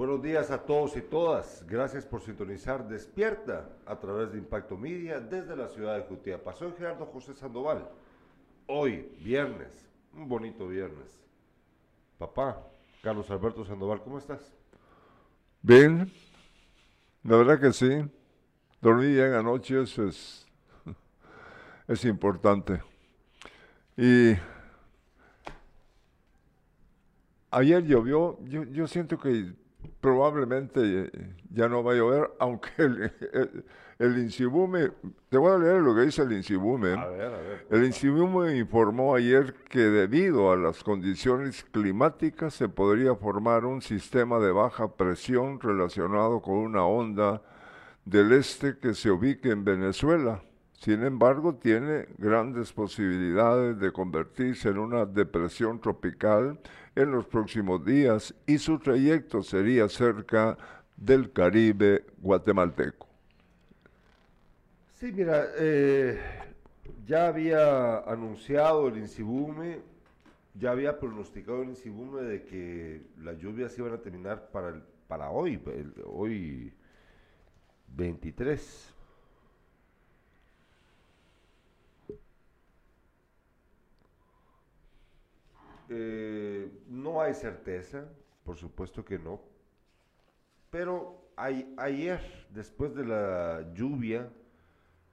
Buenos días a todos y todas. Gracias por sintonizar Despierta a través de Impacto Media desde la ciudad de Jutiapa. Soy Gerardo José Sandoval. Hoy, viernes, un bonito viernes. Papá, Carlos Alberto Sandoval, ¿cómo estás? Bien, la verdad que sí. Dormí bien anoche, eso es, es importante. Y ayer llovió, yo, yo siento que probablemente ya no va a llover, aunque el, el, Insibume, te voy a leer lo que dice el Insibume. A ver, a ver. El Insibume informó ayer que debido a las condiciones climáticas se podría formar un sistema de baja presión relacionado con una onda del este que se ubique en Venezuela. Sin embargo, tiene grandes posibilidades de convertirse en una depresión tropical en los próximos días y su trayecto sería cerca del Caribe guatemalteco. Sí, mira, eh, ya había anunciado el Insibume, ya había pronosticado el Insibume de que las lluvias iban a terminar para, el, para hoy, hoy 23. Eh, no hay certeza, por supuesto que no, pero ayer, después de la lluvia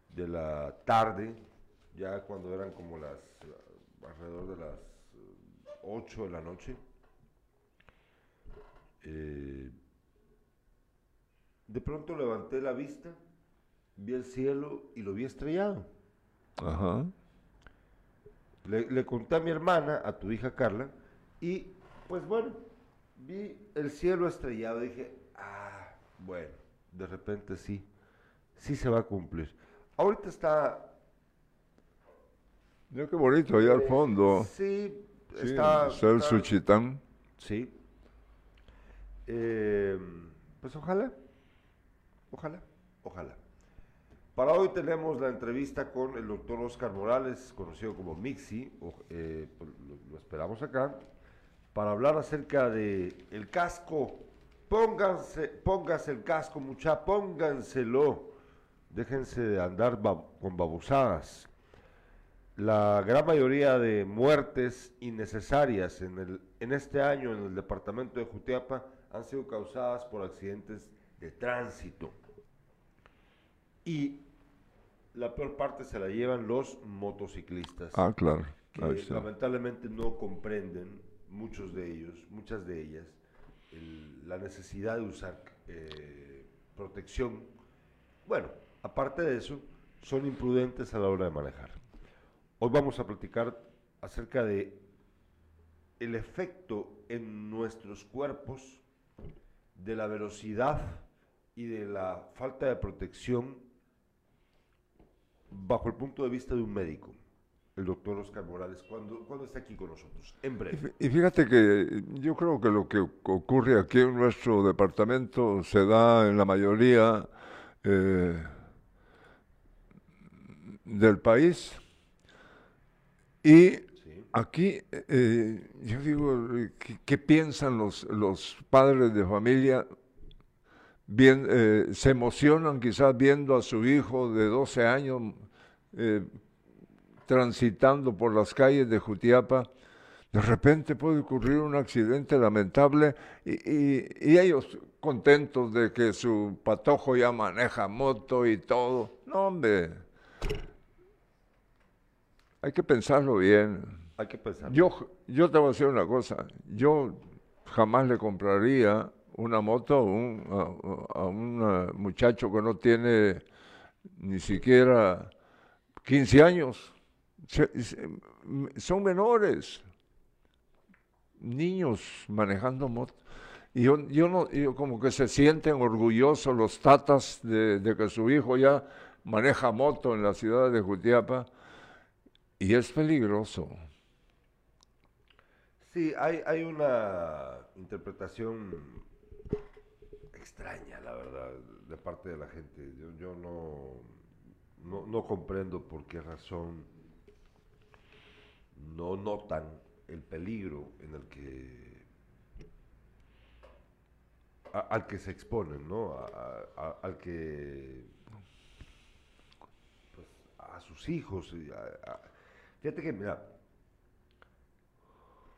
de la tarde, ya cuando eran como las, alrededor de las 8 de la noche, eh, de pronto levanté la vista, vi el cielo y lo vi estrellado. Ajá. Le, conté a mi hermana, a tu hija Carla, y pues bueno, vi el cielo estrellado y dije, ah, bueno, de repente sí, sí se va a cumplir. Ahorita está... Mira qué bonito, allá al fondo. Sí, está... el Suchitán. Sí. Eh, pues ojalá, ojalá, ojalá. Para hoy tenemos la entrevista con el doctor Oscar Morales, conocido como Mixi, eh, pues, lo, esperamos acá, para hablar acerca de el casco. Pónganse, pónganse el casco, mucha, pónganselo. Déjense de andar con babusadas. La gran mayoría de muertes innecesarias en, el, en este año en el departamento de Jutiapa han sido causadas por accidentes de tránsito. Y la peor parte se la llevan los motociclistas. Ah, claro. Que lamentablemente no comprenden, muchos de ellos, muchas de ellas, la necesidad de usar eh, protección. Bueno, aparte de eso, son imprudentes a la hora de manejar. Hoy vamos a platicar acerca de el efecto en nuestros cuerpos de la velocidad y de la falta de protección bajo el punto de vista de un médico, el doctor Oscar Morales, cuando, cuando está aquí con nosotros, en breve. Y fíjate que yo creo que lo que ocurre aquí en nuestro departamento se da en la mayoría eh, del país. Y aquí, eh, yo digo, ¿qué, piensan los, los padres de familia bien, eh, se emocionan quizás viendo a su hijo de 12 años eh, transitando por las calles de Jutiapa, de repente puede ocurrir un accidente lamentable y, ellos contentos de que su patojo ya maneja moto y todo. No, hombre, hay que pensarlo bien. Hay que pensarlo. Yo, yo te voy a decir una cosa, yo jamás le compraría una moto a, un uh, muchacho que no tiene ni siquiera 15 años. Son menores, niños manejando moto. Y yo, yo, no, yo como que se sienten orgullosos los tatas de, de, que su hijo ya maneja moto en la ciudad de Jutiapa y es peligroso. Sí, hay, hay una interpretación extraña, la verdad, de parte de la gente. Yo, no, no, comprendo por qué razón no notan el peligro en el que al que se exponen, ¿no? al que pues, a sus hijos. fíjate que, mira,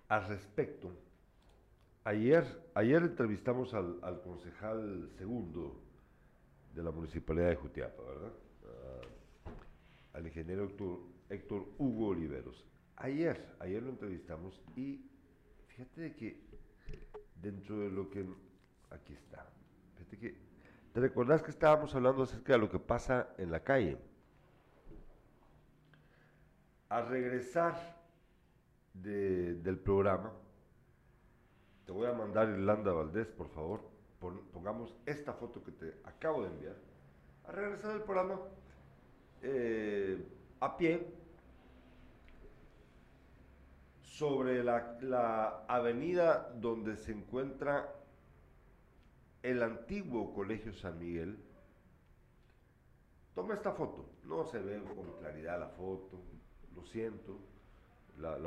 al respecto, ayer, ayer entrevistamos al, al concejal segundo de la Municipalidad de Jutiapa, ¿verdad? al ingeniero Héctor, Héctor Hugo Oliveros. Ayer, ayer lo entrevistamos y fíjate de que dentro de lo que... Aquí está. Fíjate que... ¿Te recordás que estábamos hablando acerca de lo que pasa en la calle? Al regresar del programa, te voy a mandar Irlanda Valdés, por favor. pongamos esta foto que te acabo de enviar. Al regresar del programa, eh, a pie, sobre la, avenida donde se encuentra el antiguo Colegio San Miguel, toma esta foto. No se ve con claridad la foto, lo siento. La,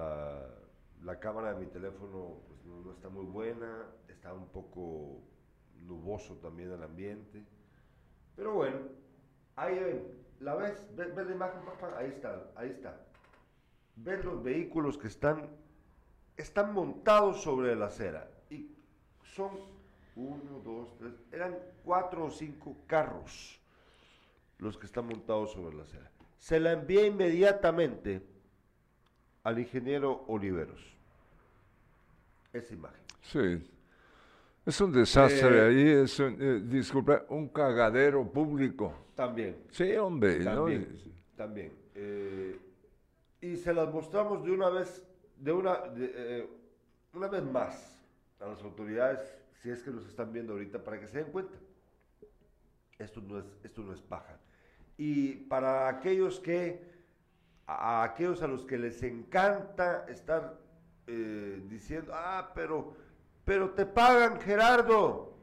cámara de mi teléfono pues, no, está muy buena, está un poco nuboso también el ambiente. Pero bueno, ahí ven, ¿la ves? ¿Ves, la imagen, papá? Ahí está, ahí está. Ven los vehículos que están están montados sobre la acera y son uno, dos, tres, eran cuatro o cinco carros los que están montados sobre la acera. Se la envié inmediatamente al ingeniero Oliveros. Esa imagen. Sí. Es un desastre eh, ahí, es un, eh, disculpa, un cagadero público. También. Sí, hombre. También. También. Eh, y se las mostramos de una vez de una, eh, una vez más a las autoridades, si es que nos están viendo ahorita, para que se den cuenta. Esto no es, esto no es paja. Y para aquellos que, a, aquellos a los que les encanta estar eh, diciendo, ah, pero, pero te pagan, Gerardo.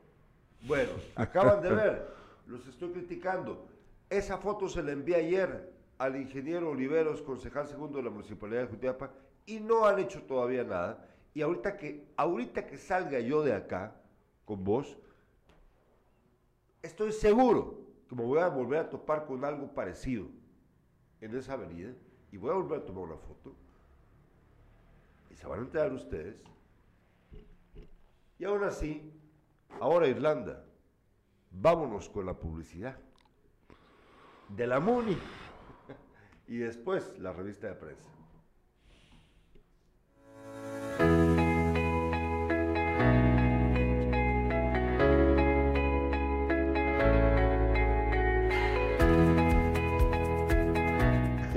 Bueno, acaban de ver, los estoy criticando. Esa foto se la envié ayer al ingeniero Oliveros, concejal segundo de la Municipalidad de Jutiapa, y no han hecho todavía nada. Y ahorita que, ahorita que salga yo de acá con vos, estoy seguro que me voy a volver a topar con algo parecido en esa avenida y voy a volver a tomar una foto. Y se van a enterar ustedes. Y aún así, ahora Irlanda, vámonos con la publicidad de la MUNI y después la revista de prensa.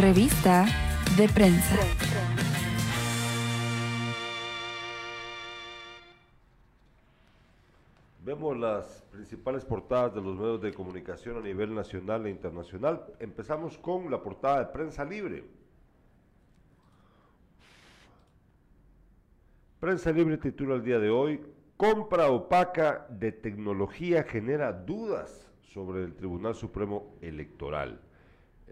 Revista de prensa. Vemos las principales portadas de los medios de comunicación a nivel nacional e internacional. Empezamos con la portada de Prensa Libre. Prensa Libre titula el día de hoy, compra opaca de tecnología genera dudas sobre el Tribunal Supremo Electoral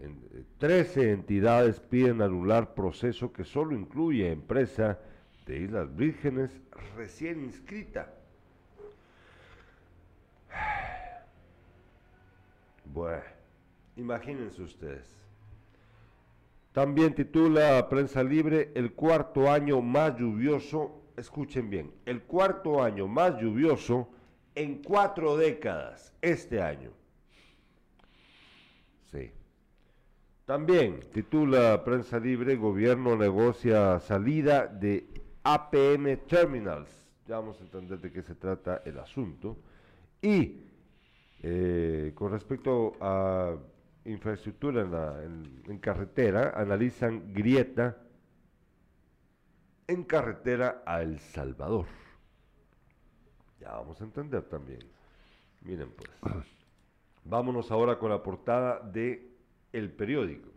en, eh, 13 entidades piden anular proceso que solo incluye empresa de Islas Vírgenes recién inscrita. Bueno, imagínense ustedes. También titula Prensa Libre el cuarto año más lluvioso, escuchen bien, el cuarto año más lluvioso en cuatro décadas este año. También titula Prensa Libre, gobierno negocia salida de APM Terminals. Ya vamos a entender de qué se trata el asunto. Y eh, con respecto a infraestructura en, la, en, carretera, analizan grieta en carretera a El Salvador. Ya vamos a entender también. Miren pues. Vámonos ahora con la portada de El Periódico.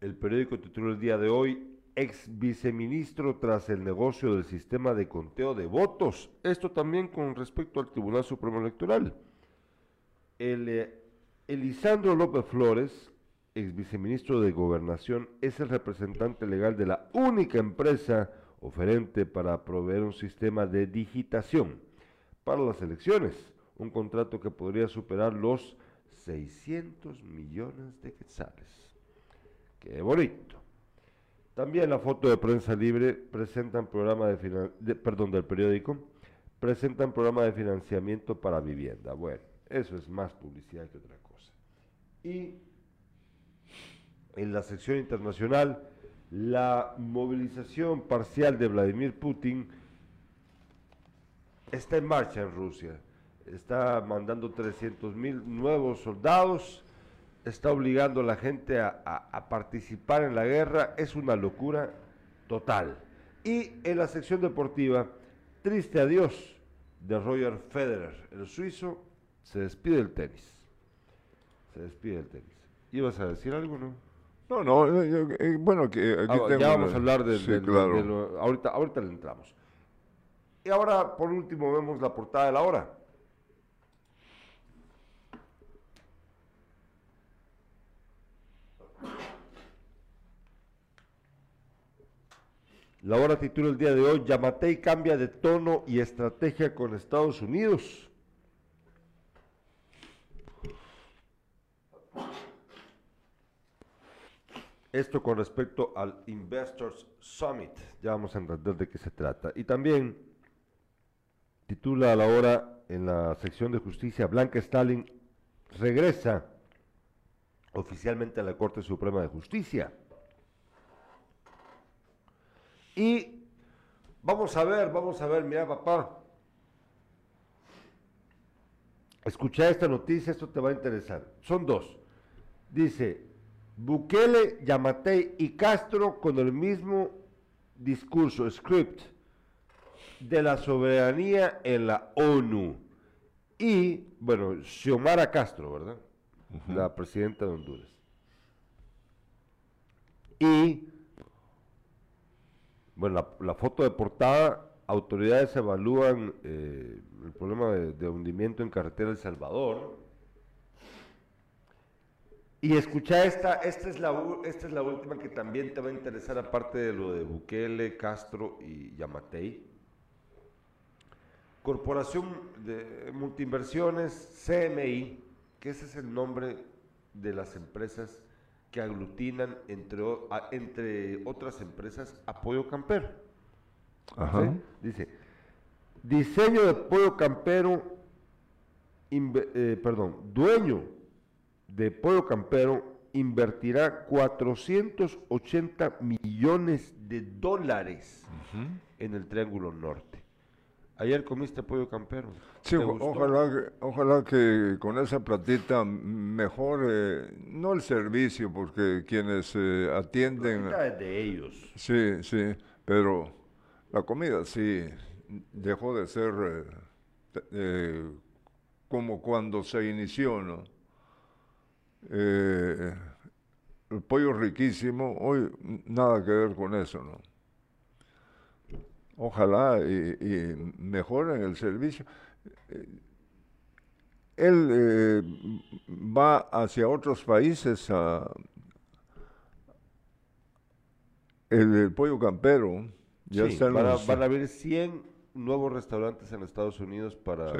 El periódico titula el día de hoy, ex viceministro tras el negocio del sistema de conteo de votos. Esto también con respecto al Tribunal Supremo Electoral. El, eh, Elisandro López Flores, ex viceministro de Gobernación, es el representante legal de la única empresa oferente para proveer un sistema de digitación para las elecciones, un contrato que podría superar los 600 millones de quetzales. Qué bonito. También la foto de prensa libre presentan programa de, perdón, del periódico, presentan programa de financiamiento para vivienda. Bueno, eso es más publicidad que otra cosa. Y en la sección internacional, la movilización parcial de Vladimir Putin está en marcha en Rusia. Está mandando 300 mil nuevos soldados está obligando a la gente a, participar en la guerra es una locura total. Y en la sección deportiva, triste adiós de Roger Federer, el suizo, se despide del tenis. Se despide del tenis. ¿Ibas a decir algo, no? No, no, eh, bueno, que aquí ah, Ya vamos a hablar de, ahorita, ahorita le entramos. Y ahora, por último, vemos la portada de la hora. La hora titula el día de hoy, Yamatei cambia de tono y estrategia con Estados Unidos. Esto con respecto al Investors Summit. Ya vamos a entender de qué se trata. Y también titula a la hora en la sección de justicia, Blanca Stalin regresa oficialmente a la Corte Suprema de Justicia. Y vamos a ver, vamos a ver, mira papá. Escucha esta noticia, esto te va a interesar. Son dos. Dice, Bukele, Yamatei y Castro con el mismo discurso, script, de la soberanía en la ONU. Y, bueno, Xiomara Castro, ¿verdad? La presidenta de Honduras. Y bueno, la, foto de portada, autoridades evalúan eh, el problema de, hundimiento en carretera El Salvador. Y escucha esta, esta es, la, esta es la última que también te va a interesar, aparte de lo de Bukele, Castro y Yamatei. Corporación de Multiinversiones, CMI, que ese es el nombre de las empresas que aglutinan entre, entre otras empresas Apoyo Campero. Dice, diseño de Pollo Campero, eh, perdón, dueño de Pollo Campero invertirá 480 millones de dólares en el Triángulo Norte. Ayer comiste pollo campero. Sí, ojalá que, ojalá que con esa platita mejore, no el servicio, porque quienes eh, atienden... La es de ellos. Sí, sí, pero la comida sí dejó de ser eh, eh, como cuando se inició, ¿no? el pollo riquísimo, hoy nada que ver con eso, ¿no? Ojalá y, y mejoren el servicio. Él eh, va hacia otros países a el, pollo campero. Ya van, a, van, a, haber 100 nuevos restaurantes en Estados Unidos para,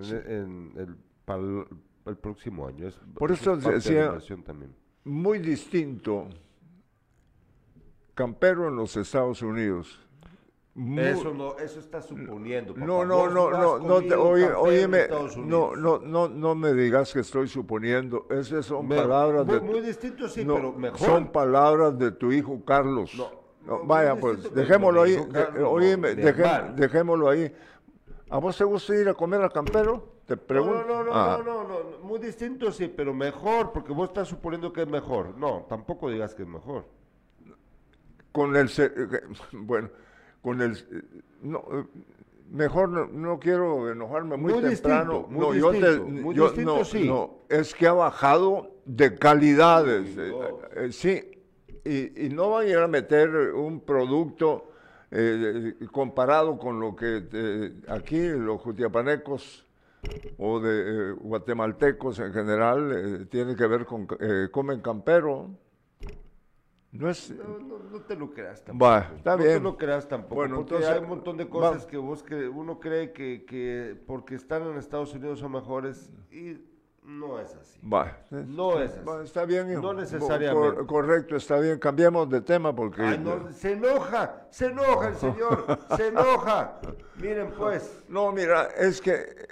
Sí. en, en el, para el, el próximo año. Es, Por eso es decía- también. Muy distinto campero en los Estados Unidos. Eso no, eso está suponiendo. papá. No, no, no, no, no, te, óyeme, Estados no, no, no, no me digas que estoy suponiendo, esas son Me- palabras muy, de, muy distinto, sí, no, pero mejor. son palabras de tu hijo Carlos. No, vaya, pues, dejémoslo ahí, Carlos, hermano. dejémoslo ahí. ¿A vos te gusta ir a comer al campero? Te pregunto. no, no, no, Ah, no, no, no, muy distinto, sí, pero mejor, porque vos estás suponiendo que es mejor. No, tampoco digas que es mejor. Con el, eh, bueno, con el, eh, no, eh, mejor no, no quiero enojarme muy, Muy temprano. distinto, muy no, yo te- muy yo- distinto, no, sí. no, es que ha bajado de calidades. Sí, eh, eh, sí, y, y no van a ir a meter un producto eh, comparado con lo que aquí los jutiapanecos o de guatemaltecos en general eh, tiene que ver con eh, comen campero. No es, No, no, no te lo creas tampoco. Va, está no bien. te lo creas tampoco. Bueno, porque entonces, hay un montón de cosas que vos cre- uno cree que, que porque están en Estados Unidos son mejores y no es así. Va. No es así. Está bien, hijo. No Cor- necesariamente. correcto, está bien. Cambiemos de tema porque... Ay, no, se enoja, se enoja el señor, se enoja. Miren pues. No, mira, es que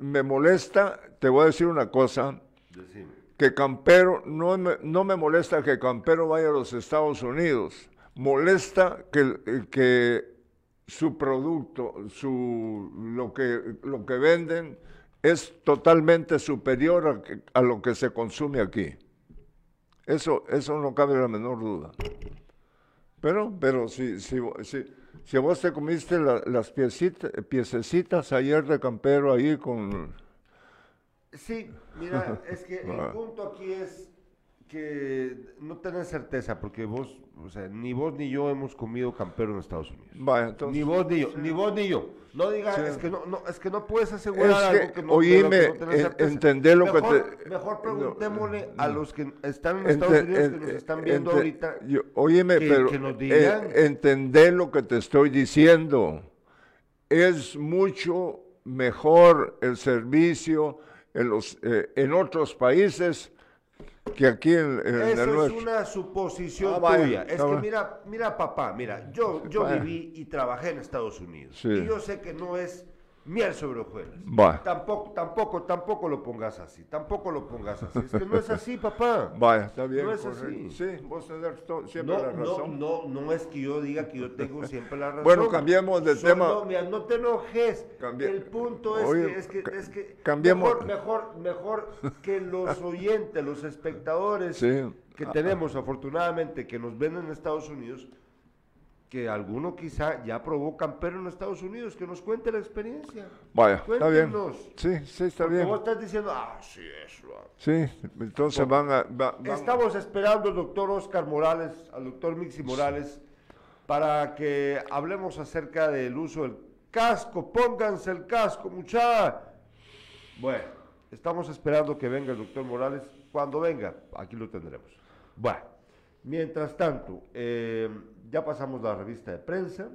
me molesta, te voy a decir una cosa, Decime. Que Campero, no me, no me molesta que Campero vaya a los Estados Unidos, molesta que, eh, que su producto, su, lo, que, lo que venden es totalmente superior a, a lo que se consume aquí. Eso, eso no cabe la menor duda. Pero, pero si, si, si, si vos te comiste la- las piecita- piececitas ayer de Campero ahí con... Sí, mira, es que el punto aquí es que no tenés certeza, porque vos, o sea, ni vos ni yo hemos comido campero en Estados Unidos. Vaya, entonces- Ni vos ni yo, ni vos ni yo. No digas, Sí. es que no, no, es que no puedes asegurar Es que, algo que no, oíme, de lo que no en- certeza. entendé lo que Mejor- te- Mejor no, preguntémosle a los que están en Ente- Estados Unidos que nos están viendo ente- ahorita. yo- que- pero que nos eh, lo que te estoy diciendo. Es mucho mejor el servicio en, los, eh, en otros países que aquí en, en el Eso es nuestro. una suposición Ah, vaya, tuya. Es que mira, mira papá, mira, yo, yo Vaya. viví y trabajé en Estados Unidos. Sí. Y yo sé que no es miel sobre hojuelas. Va. Tampoco, tampoco, tampoco lo pongas así. Tampoco lo pongas así. Es que no es así, papá. Vaya, está bien. No es correcto. así. Sí, vos tenés siempre No, la razón. no, no es que yo diga que yo tengo siempre la razón. Bueno, cambiemos de Solo, tema. mira, no te enojes. Cambia- El punto es Oye, que, es que, es que cambiemos- mejor, mejor, mejor que los oyentes, los espectadores Sí. que Ah, tenemos afortunadamente que nos ven en Estados Unidos, que alguno quizá ya probó campero en Estados Unidos, que nos cuente la experiencia. Vaya, está bien. Cuéntenos. Sí, sí, está Porque bien. vos estás diciendo, ah, sí, eso. ah". Sí, entonces van a... va- van- Estamos esperando al doctor Oscar Morales, al doctor Mixi Morales, para que hablemos acerca del uso del casco. Pónganse el casco, muchacha. Bueno, estamos esperando que venga el doctor Morales. Cuando venga, aquí lo tendremos. Bueno, mientras tanto, eh, ya pasamos la revista de prensa.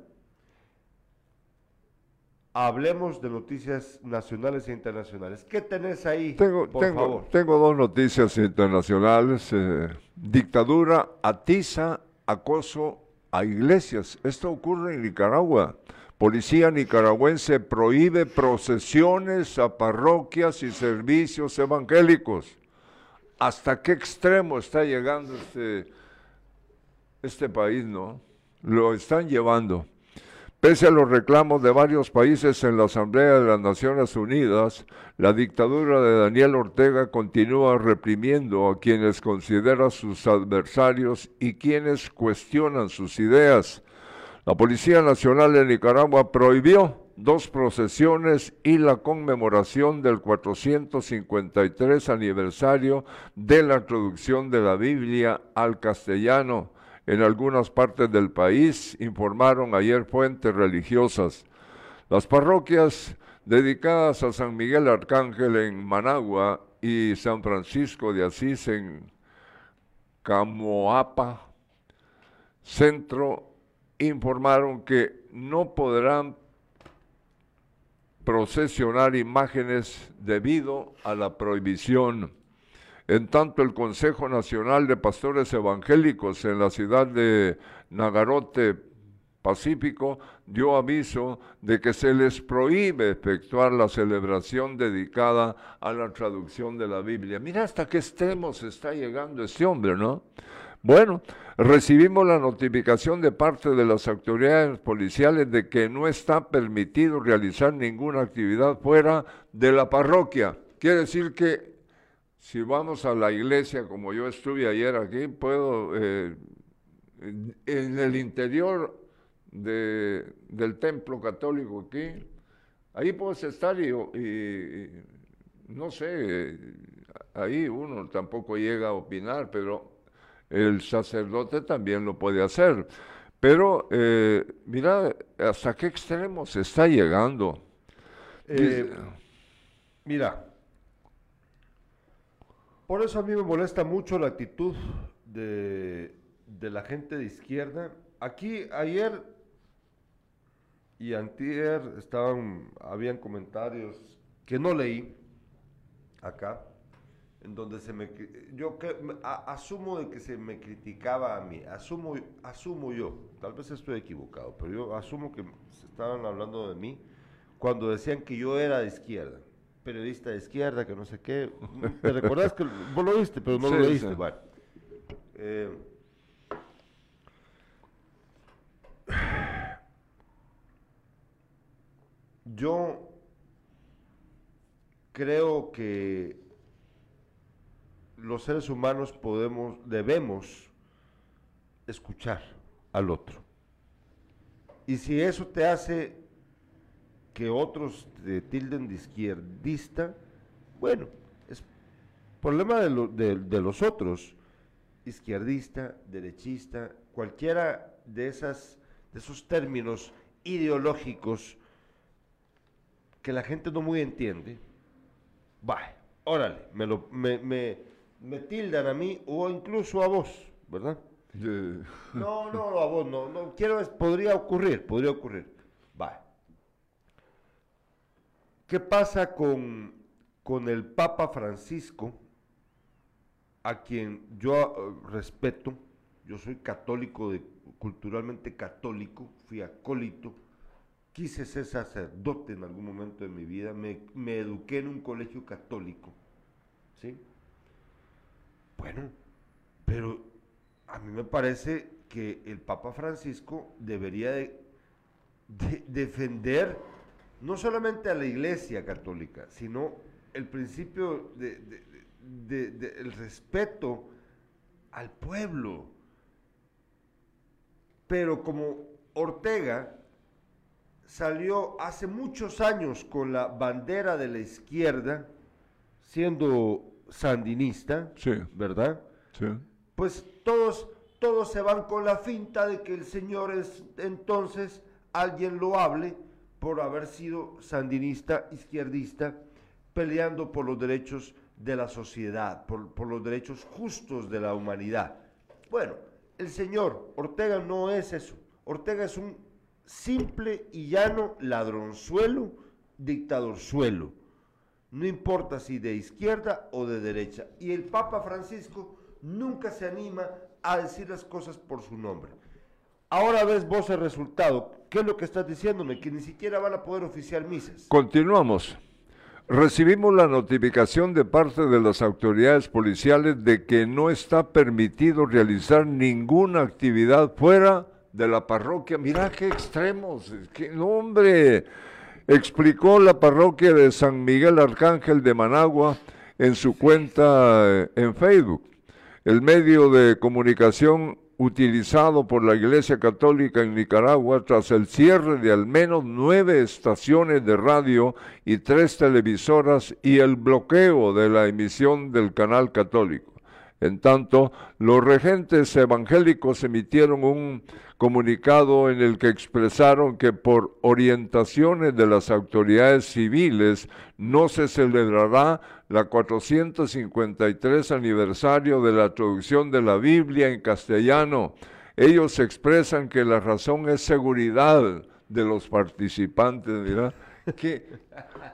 Hablemos de noticias nacionales e internacionales. ¿Qué tenés ahí? Tengo, por tengo, favor. tengo dos noticias internacionales. eh, dictadura atiza acoso a iglesias. Esto ocurre en Nicaragua. Policía nicaragüense prohíbe procesiones a parroquias y servicios evangélicos. ¿Hasta qué extremo está llegando este, este país, no? Lo están llevando. Pese a los reclamos de varios países en la Asamblea de las Naciones Unidas, la dictadura de Daniel Ortega continúa reprimiendo a quienes considera sus adversarios y quienes cuestionan sus ideas. La Policía Nacional de Nicaragua prohibió dos procesiones y la conmemoración del 453 aniversario de la traducción de la Biblia al castellano en algunas partes del país, informaron ayer fuentes religiosas. Las parroquias dedicadas a San Miguel Arcángel en Managua y San Francisco de Asís en Camoapa, Centro, informaron que no podrán procesionar imágenes debido a la prohibición. En tanto, el Consejo Nacional de Pastores Evangélicos en la ciudad de Nagarote, Pacífico, dio aviso de que se les prohíbe efectuar la celebración dedicada a la traducción de la Biblia. Mira hasta qué extremos está llegando este hombre, ¿no? Bueno, recibimos la notificación de parte de las autoridades policiales de que no está permitido realizar ninguna actividad fuera de la parroquia. Quiere decir que si vamos a la iglesia, como yo estuve ayer aquí, puedo, eh, en el interior del templo católico aquí, ahí puedes estar y, y no sé, ahí uno tampoco llega a opinar, pero el sacerdote también lo puede hacer. Pero eh, mira hasta qué extremo se está llegando. Eh, mira, por eso a mí me molesta mucho la actitud de, de la gente de izquierda. Aquí ayer y antier estaban, habían comentarios que no leí acá en donde se me yo asumo de que se me criticaba a mí, asumo asumo yo, tal vez estoy equivocado, pero yo asumo que se estaban hablando de mí cuando decían que yo era de izquierda, periodista de izquierda, que no sé qué. ¿Te recordás que vos lo viste, pero no lo leíste? Bueno, eh, yo creo que los seres humanos podemos, debemos escuchar al otro. Y si eso te hace que otros te tilden de izquierdista, bueno, es problema de, de los otros, izquierdista, derechista, cualquiera de, esas, de esos términos ideológicos que la gente no muy entiende, va, órale, me, lo, me, me me tildan a mí o incluso a vos, ¿verdad? No, no, a vos no, no quiero, podría ocurrir, podría ocurrir. Va. ¿Qué pasa con, con el Papa Francisco, a quien yo eh, respeto? Yo soy católico, culturalmente católico, fui acólito, quise ser sacerdote en algún momento de mi vida, me, me eduqué en un colegio católico, ¿sí? Bueno, pero a mí me parece que el Papa Francisco debería de, defender no solamente a la Iglesia católica, sino el principio del respeto al pueblo. Pero como Ortega salió hace muchos años con la bandera de la izquierda, siendo sandinista, ¿verdad? Sí. Pues todos, todos se van con la finta de que el señor es entonces alguien loable por haber sido sandinista, izquierdista, peleando por los derechos de la sociedad, por, por los derechos justos de la humanidad. Bueno, el señor Ortega no es eso. Ortega es un simple y llano ladronzuelo, dictadorzuelo no importa si de izquierda o de derecha. Y el Papa Francisco nunca se anima a decir las cosas por su nombre. Ahora ves vos el resultado. ¿Qué es lo que estás diciéndome? Que ni siquiera van a poder oficiar misas. Continuamos. Recibimos la notificación de parte de las autoridades policiales de que no está permitido realizar ninguna actividad fuera de la parroquia. Mira qué extremos, qué nombre explicó la parroquia de San Miguel Arcángel de Managua en su cuenta eh, en Facebook. El medio de comunicación utilizado por la Iglesia Católica en Nicaragua tras el cierre de al menos nueve estaciones de radio y tres televisoras y el bloqueo de la emisión del canal católico. En tanto, los regentes evangélicos emitieron un comunicado en el que expresaron que por orientaciones de las autoridades civiles no se celebrará la 453 aniversario de la traducción de la Biblia en castellano. Ellos expresan que la razón es seguridad de los participantes, que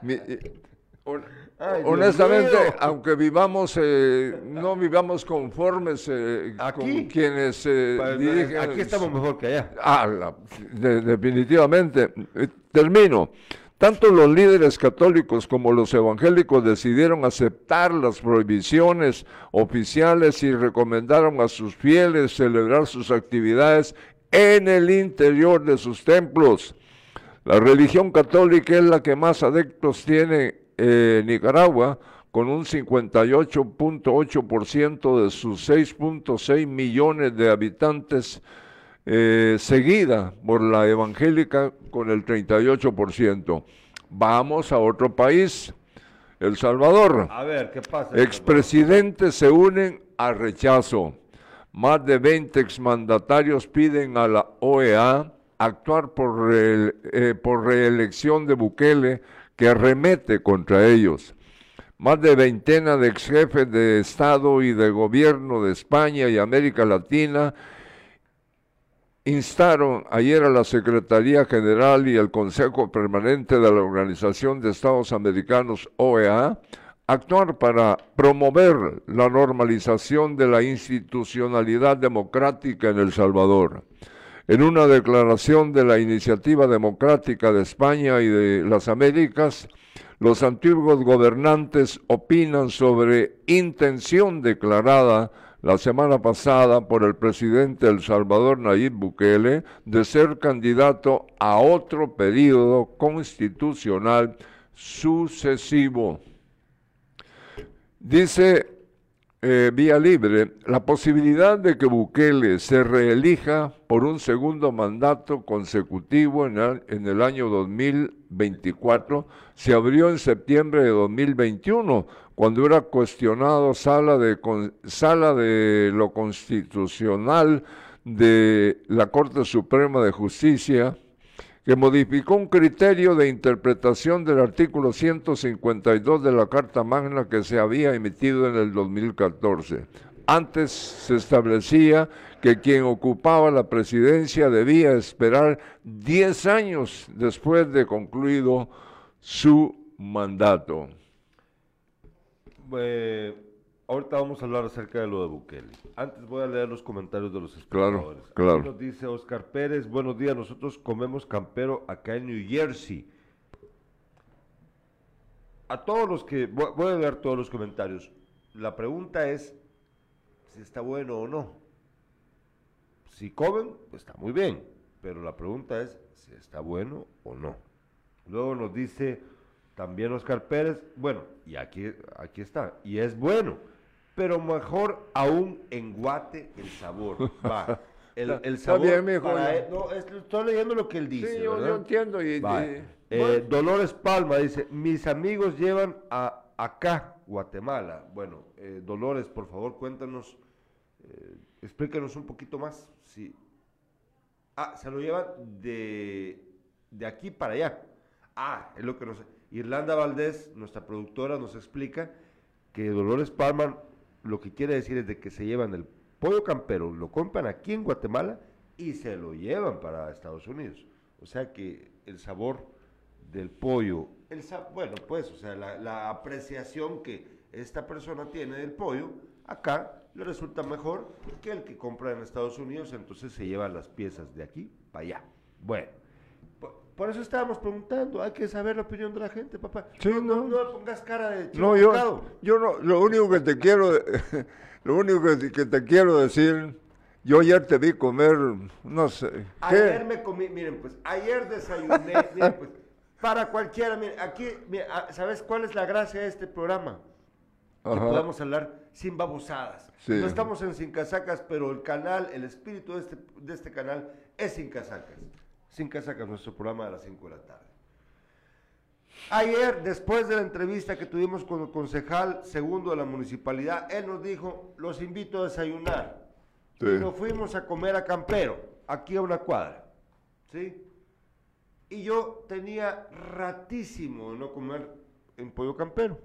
eh, Ay, honestamente, aunque vivamos, eh, no vivamos conformes eh, Aquí. con quienes eh, dirigen... Aquí estamos mejor que allá. Ah, la- de- definitivamente. Eh, Termino. Tanto los líderes católicos como los evangélicos decidieron aceptar las prohibiciones oficiales y recomendaron a sus fieles celebrar sus actividades en el interior de sus templos. La religión católica es la que más adeptos tiene eh, Nicaragua, con un 58.8% de sus 6.6 millones de habitantes, eh, seguida por la evangélica con el 38%. Vamos a otro país, El Salvador. A ver, ¿qué pasa? Expresidentes se unen a rechazo. Más de 20 exmandatarios piden a la OEA actuar por, re- eh, por reelección de Bukele que arremete contra ellos. Más de veintena de ex jefes de Estado y de Gobierno de España y América Latina instaron ayer a la Secretaría General y al Consejo Permanente de la Organización de Estados Americanos, OEA, a actuar para promover la normalización de la institucionalidad democrática en El Salvador. En una declaración de la Iniciativa Democrática de España y de las Américas, los antiguos gobernantes opinan sobre intención declarada la semana pasada por el presidente de El Salvador, Nayib Bukele, de ser candidato a otro periodo constitucional sucesivo. Dice eh, Vía Libre, la posibilidad de que Bukele se reelija por un segundo mandato consecutivo en el, en el año 2024 se abrió en septiembre de 2021, cuando era cuestionado sala de, con- sala de lo constitucional de la Corte Suprema de Justicia, que modificó un criterio de interpretación del artículo 152 de la Carta Magna que se había emitido en el 2014. Antes se establecía que quien ocupaba la presidencia debía esperar 10 años después de concluido su mandato. Eh, ahorita vamos a hablar acerca de lo de Bukele. Antes voy a leer los comentarios de los Claro, espectadores. Aquí claro. Nos dice Oscar Pérez, buenos días, nosotros comemos campero acá en New Jersey. A todos los que, voy, voy a leer todos los comentarios. La pregunta es si está bueno o no. Si comen, pues está muy bien. Pero la pregunta es si está bueno o no. Luego nos dice también Oscar Pérez, bueno, y aquí, aquí está, y es bueno, pero mejor aún en Guate el sabor. Va. El, el Está sabor. bien, mijo, para ya. él- no, es- estoy leyendo lo que él dice. Sí, yo, yo entiendo. Y, Eh, bueno, Dolores Palma dice, mis amigos llevan a acá, Guatemala. Bueno, eh, Dolores, por favor, cuéntanos, eh, explícanos un poquito más. Sí. Ah, se lo llevan de, de aquí para allá. Ah, es lo que nos... Irlanda Valdés, nuestra productora, nos explica que Dolores Palma lo que quiere decir es de que se llevan el pollo campero, lo compran aquí en Guatemala y se lo llevan para Estados Unidos. O sea que el sabor del pollo, el bueno, pues, o sea, la, la apreciación que esta persona tiene del pollo, acá le resulta mejor que el que compra en Estados Unidos, entonces se lleva las piezas de aquí para allá. Bueno, por, eso estábamos preguntando, hay que saber la opinión de la gente, papá. Sí, no, no, no. no le pongas cara de chivo No, yo, picado. yo no, lo único que te quiero, lo único que, te- que te quiero decir, yo ayer te vi comer, no sé, Ayer ¿qué? me comí, miren, pues, ayer desayuné, miren, pues, para cualquiera, miren, aquí, mira, ah, ¿sabes cuál es la gracia de este programa? Que podamos hablar sin babosadas. Sí. No estamos en Sin Casacas, pero el canal, el espíritu de este, de este canal es Sin Casacas. Sin Casacas, nuestro programa de las 5 de la tarde. Ayer, después de la entrevista que tuvimos con el concejal segundo de la municipalidad, él nos dijo, los invito a desayunar. Sí. Y nos fuimos a comer a Campero, aquí a una cuadra. ¿Sí? Y yo tenía ratísimo de no comer en pollo campero.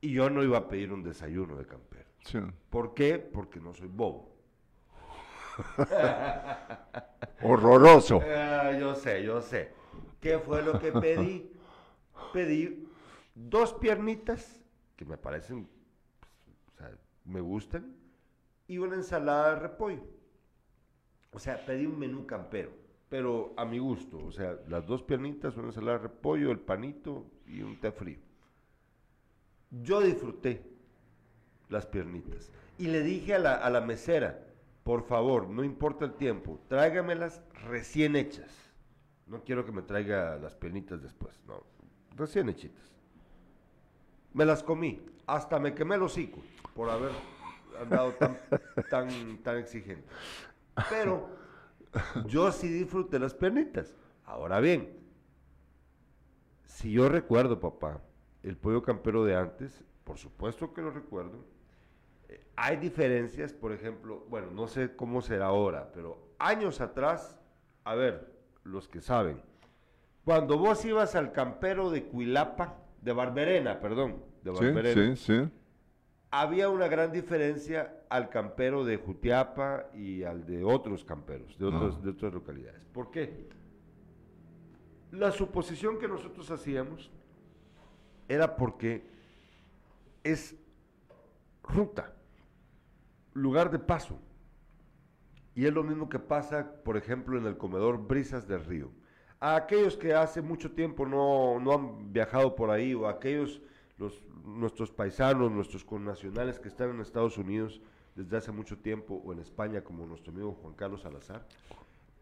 Y yo no iba a pedir un desayuno de campero. Sí. ¿Por qué? Porque no soy bobo. Horroroso. Ah, yo sé, yo sé. ¿Qué fue lo que pedí? Pedí dos piernitas, que me parecen, o sea, me gustan, y una ensalada de repollo. O sea, pedí un menú campero, pero a mi gusto. O sea, las dos piernitas, una ensalada de repollo, el panito y un té frío. Yo disfruté las piernitas. Y le dije a la, a la mesera, por favor, no importa el tiempo, tráigamelas recién hechas. No quiero que me traiga las piernitas después, no, recién hechitas. Me las comí, hasta me quemé el hocico por haber andado tan, tan, tan exigente. Pero yo sí disfruté las piernitas. Ahora bien, si yo recuerdo, papá, el pollo campero de antes, por supuesto que lo recuerdo. Hay diferencias, por ejemplo, bueno, no sé cómo será ahora, pero años atrás, a ver, los que saben, cuando vos ibas al campero de Cuilapa, de Barberena, perdón, de Barberena, Sí, sí, sí. había una gran diferencia al campero de Jutiapa y al de otros camperos, de, otros, Ah. de otras localidades. ¿Por qué? La suposición que nosotros hacíamos era porque es ruta, lugar de paso. Y es lo mismo que pasa, por ejemplo, en el comedor Brisas del Río. A aquellos que hace mucho tiempo no, no han viajado por ahí, o a aquellos, los, nuestros paisanos, nuestros connacionales que están en Estados Unidos desde hace mucho tiempo, o en España, como nuestro amigo Juan Carlos Salazar,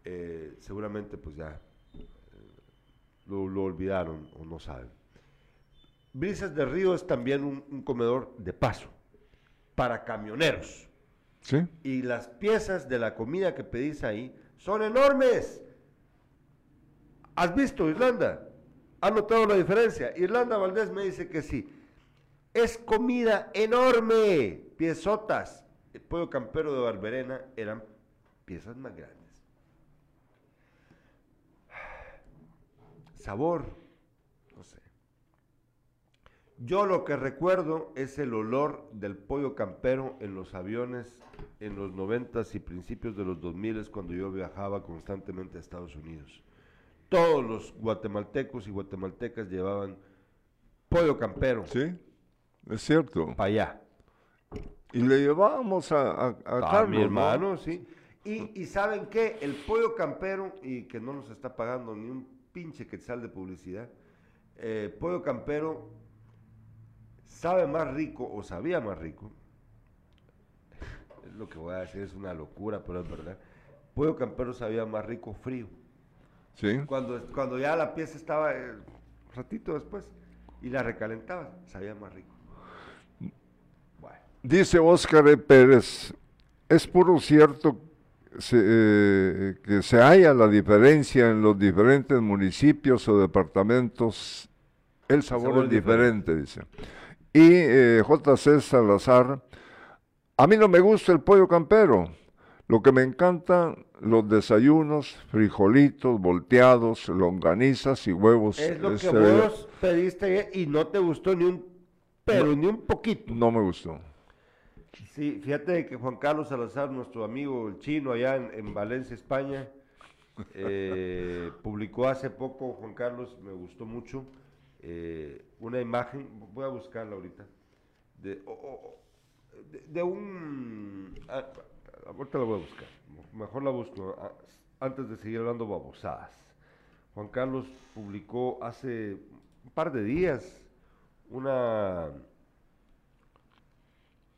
eh, seguramente pues ya eh, lo, olvidaron o no saben. Brisas del Río es también un comedor de paso para camioneros. Sí. Y las piezas de la comida que pedís ahí son enormes. ¿Has visto Irlanda? ¿Has notado la diferencia? Irlanda Valdés me dice que sí. Es comida enorme. Piezotas. El pollo campero de Barberena eran piezas más grandes. Sabor. No. Yo lo que recuerdo es el olor del pollo campero en los aviones en los noventas y principios de los 2000 cuando yo viajaba constantemente a Estados Unidos. Todos los guatemaltecos y guatemaltecas llevaban pollo campero Sí, es cierto. para allá. Y le llevábamos a, a, a Carlos, mi ¿no? hermano, sí. Y, y ¿saben qué? El pollo campero, y que no nos está pagando ni un pinche quetzal de publicidad, eh, pollo campero sabe más rico o sabía más rico. Lo que voy a decir, es una locura, pero es verdad. Pollo campero sabía más rico frío. Sí. Cuando, cuando ya la pieza estaba eh, ratito después y la recalentaba, sabía más rico. Bueno. Dice Óscar E. Pérez, es puro cierto se- eh, que se halla la diferencia en los diferentes municipios o departamentos, el sabor, sabor es es diferente, dice. Y eh, J.C. Salazar, a mí no me gusta el pollo campero, lo que me encantan los desayunos, frijolitos, volteados, longanizas y huevos. Es lo que este, vos pediste y no te gustó ni un, pero ni un poquito. No me gustó. Sí, fíjate que Juan Carlos Salazar, nuestro amigo el chino allá en, en Valencia, España, eh, publicó hace poco, Juan Carlos, me gustó mucho, eh, una imagen, voy a buscarla ahorita, de, de, un... ah, ahorita la voy a buscar, mejor la busco ah, antes de seguir hablando babosadas. Juan Carlos publicó hace un par de días una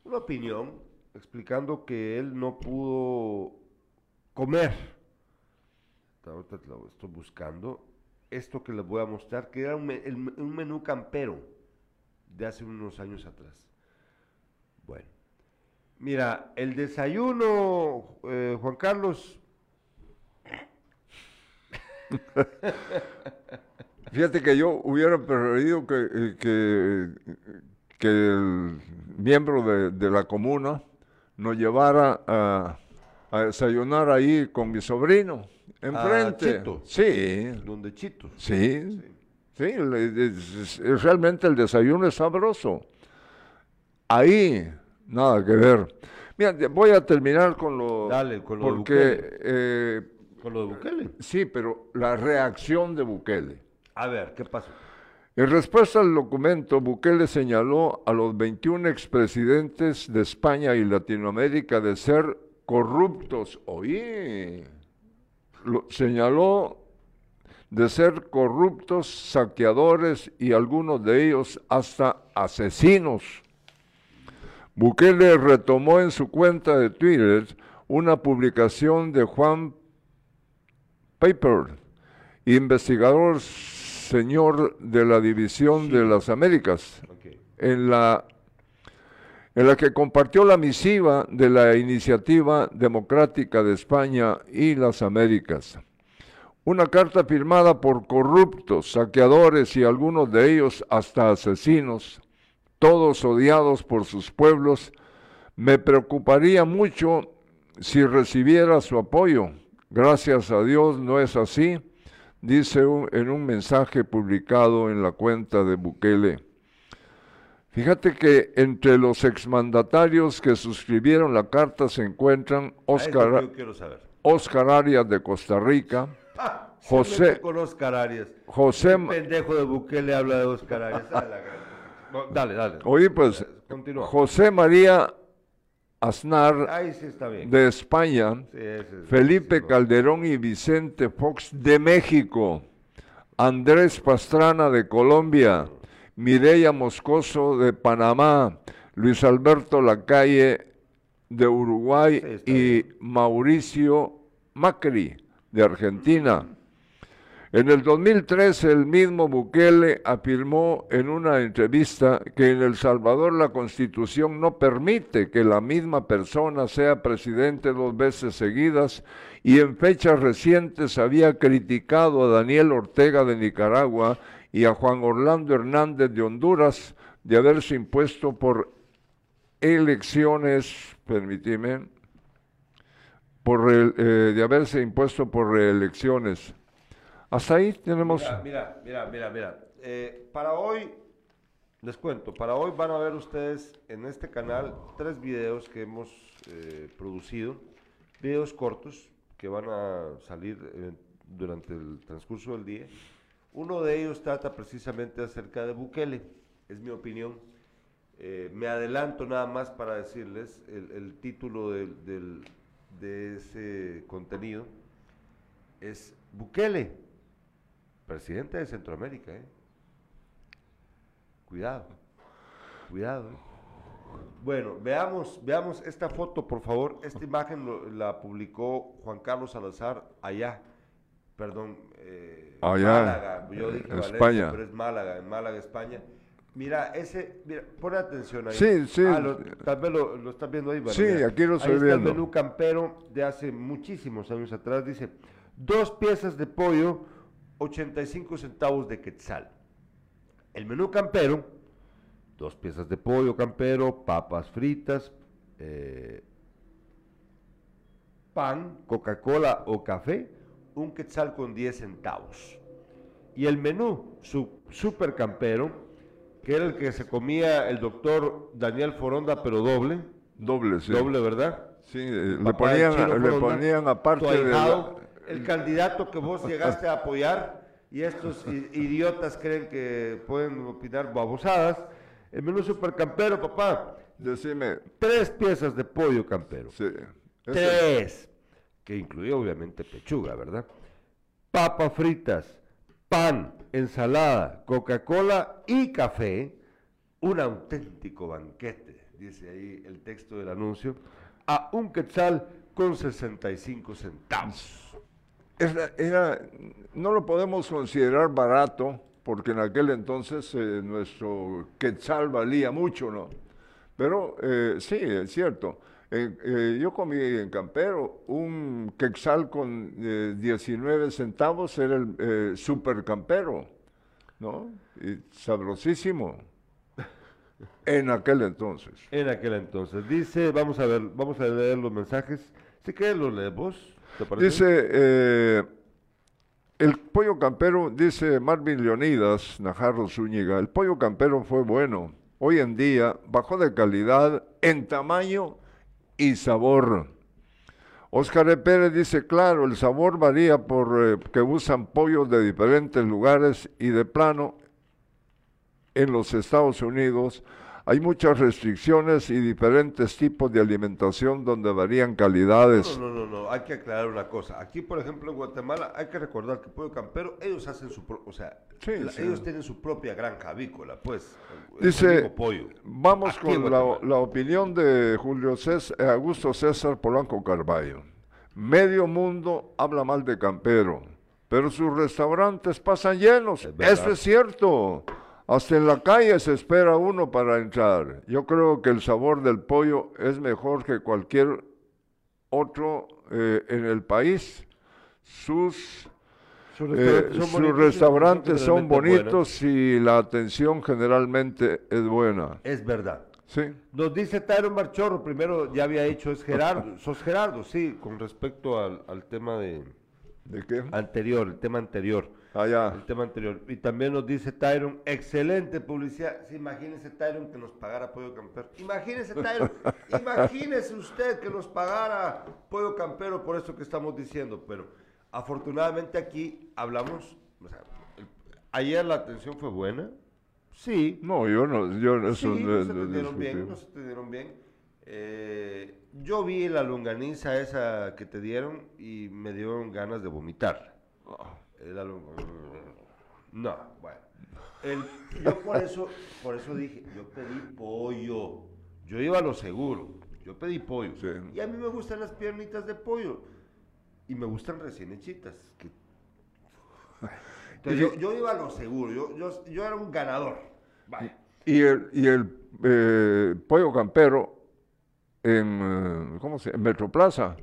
una opinión explicando que él no pudo comer. Ahorita lo estoy buscando. Esto que les voy a mostrar, que era un, el un menú campero de hace unos años atrás. Bueno, mira, el desayuno, eh, Juan Carlos, Fíjate que yo hubiera preferido que, eh, que, el miembro de, de la comuna nos llevara a, a desayunar ahí con mi sobrino, enfrente. Chito. Sí, donde Chito. sí, sí, es- es- realmente el desayuno es sabroso. Ahí, nada que ver. Mira, voy a terminar con lo... Dale, con lo de Porque Bukele. eh, Con lo de Bukele. Sí, pero la reacción de Bukele. A ver, ¿qué pasó? En respuesta al documento, Bukele señaló a los 21 expresidentes de España y Latinoamérica de ser corruptos. Oí, lo, señaló de ser corruptos, saqueadores y algunos de ellos hasta asesinos. Bukele retomó en su cuenta de Twitter una publicación de Juan Paper, investigador señor de la División de las Américas, en la, en la que compartió la misiva de la Iniciativa Democrática de España y las Américas. Una carta firmada por corruptos, saqueadores y algunos de ellos hasta asesinos, todos odiados por sus pueblos, me preocuparía mucho si recibiera su apoyo. Gracias a Dios no es así, dice en un mensaje publicado en la cuenta de Bukele. Fíjate que entre los exmandatarios que suscribieron la carta se encuentran Ah, Oscar. Oscar Arias de Costa Rica, Ah, José- con Oscar Arias. José, El pendejo de Bukele habla de Oscar Arias. Ah, No, dale, dale. oye pues, Continúa. José María Aznar Ahí sí está bien. de España, Sí, ese es- Felipe. Calderón y Vicente Fox de México, Andrés Pastrana de Colombia, Mireya Moscoso de Panamá, Luis Alberto Lacalle de Uruguay Sí, y Mauricio Macri de Argentina. En el 2013 el mismo Bukele afirmó en una entrevista que en El Salvador la constitución no permite que la misma persona sea presidente dos veces seguidas y en fechas recientes había criticado a Daniel Ortega de Nicaragua y a Juan Orlando Hernández de Honduras de haberse impuesto por elecciones, permíteme, por eh, de haberse impuesto por reelecciones. Hasta ahí tenemos... Mira, mira, mira, mira, mira. Eh, para hoy, les cuento, para hoy van a ver ustedes en este canal tres videos que hemos eh, producido, videos cortos que van a salir eh, durante el transcurso del día. Uno de ellos trata precisamente acerca de Bukele, es mi opinión. Eh, me adelanto nada más para decirles el, título de ese contenido. Es Bukele, presidente de Centroamérica. ¿eh? Cuidado, cuidado. ¿eh? Bueno, veamos, veamos esta foto, por favor. Esta imagen la publicó Juan Carlos Salazar allá, perdón, eh, Allá, Málaga. Yo dije en Valencia, España. pero es Málaga, en Málaga, España. Mira, ese, mira, pon atención ahí. Sí, sí. Ah, lo, tal vez lo, lo estás viendo ahí. Bueno, Sí, mira. aquí lo Ahí estoy está viendo. el menú campero de hace muchísimos años atrás. Dice, dos piezas de pollo, 85 centavos de quetzal. El menú campero, dos piezas de pollo campero, papas fritas, eh, pan, Coca-Cola o café, un quetzal con 10 centavos. Y el menú su, super campero, que era el que se comía el doctor Daniel Foronda, pero doble, Doble, sí. doble, ¿verdad? Sí, eh, le ponían, le ponían aparte de la- el candidato que vos llegaste a apoyar y estos idiotas creen que pueden opinar babosadas. El menú super campero, papá. Decime, Tres piezas de pollo campero. sí. Tres. Que incluía obviamente pechuga, ¿verdad? Papas fritas, pan, ensalada, Coca-Cola y café. Un auténtico banquete, dice ahí el texto del anuncio, a un quetzal con 65 centavos. Era, no lo podemos considerar barato, porque en aquel entonces eh, nuestro quetzal valía mucho, ¿no? Pero eh, sí, es cierto. Eh, eh, yo comí en Campero un quetzal con eh, 19 centavos, era el eh, super campero, ¿no? Y sabrosísimo. En aquel entonces. En aquel entonces. Dice, vamos a ver, vamos a leer los mensajes. Si quieres los lees vos, ¿te parece? Dice, el pollo campero, dice Marvin Leonidas, Najarro Zúñiga, el pollo campero fue bueno. Hoy en día bajó de calidad en tamaño y sabor. Oscar E. Pérez dice, claro, el sabor varía por eh, que usan pollos de diferentes lugares y de plano en los Estados Unidos hay muchas restricciones y diferentes tipos de alimentación donde varían calidades. No, no, no, no, hay que aclarar una cosa. Aquí, por ejemplo, en Guatemala, hay que recordar que Pollo Campero, ellos hacen su, o sea, Sí, la- sí. ellos tienen su propia granja avícola, pues. Dice, pollo. vamos Aquí con la, la opinión de Julio César, eh, Augusto César Polanco Carballo. Medio mundo habla mal de Campero, pero sus restaurantes pasan llenos. Es. Eso es cierto. Hasta en la calle se espera uno para entrar. Yo creo que el sabor del pollo es mejor que cualquier otro eh, en el país. Sus Sus eh, restaurantes son sus bonitos, restaurantes son bonitos y la atención generalmente es buena. Es verdad. Sí. Nos dice Tyron Marchorro, primero ya había hecho, es Gerardo, sos Gerardo, sí, con respecto al, al tema de ¿De qué? anterior, el tema anterior. Allá. El tema anterior. Y también nos dice Tyron, excelente publicidad. Sí, imagínese Tyron que nos pagara Pollo Campero. Imagínese Tyron, imagínese usted que nos pagara Pollo Campero por esto que estamos diciendo. Pero afortunadamente aquí hablamos, o sea, el- ayer la atención fue buena. Sí, No, yo no, yo no- sí, no- nos no- no atendieron bien, discutible. nos atendieron bien. Eh, yo vi la longaniza esa que te dieron y me dieron ganas de vomitar. Lo- No, bueno. El- yo por eso, por eso dije, yo pedí pollo. Yo iba a lo seguro. Yo pedí pollo. Sí. Y a mí me gustan las piernitas de pollo. Y me gustan recién hechitas. que- Entonces, yo, yo iba a lo seguro. Yo, yo, yo era un ganador. Vaya. Y el, y el eh, pollo campero en, eh, ¿cómo se En Metroplaza,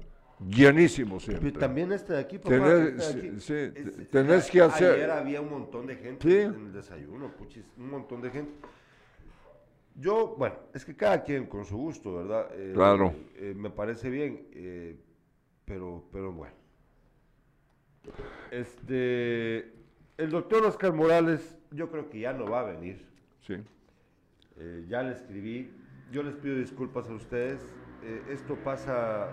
llenísimo siempre. Pero también este de aquí, papá. Tenés- este de aquí. sí, Es- tenés que hacer- Ayer había un montón de gente Sí. en el desayuno, puchis, un montón de gente. Yo, bueno, es que cada quien con su gusto, ¿verdad? Eh, Claro. eh, me parece bien, eh, pero, pero bueno. Este, el doctor Oscar Morales, yo creo que ya no va a venir. Sí. Ya le escribí. Yo les pido disculpas a ustedes. Esto pasa,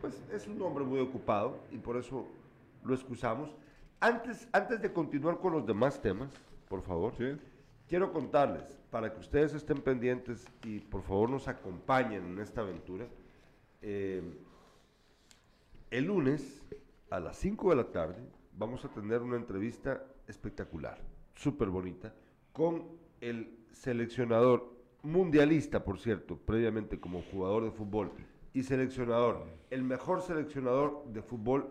pues es un hombre muy ocupado y por eso lo excusamos. Antes, antes de continuar con los demás temas, por favor, Sí. quiero contarles, para que ustedes estén pendientes y por favor nos acompañen en esta aventura. eh, el lunes a las 5 de la tarde vamos a tener una entrevista espectacular, súper bonita, con el seleccionador mundialista, por cierto, previamente como jugador de fútbol y seleccionador, el mejor seleccionador de fútbol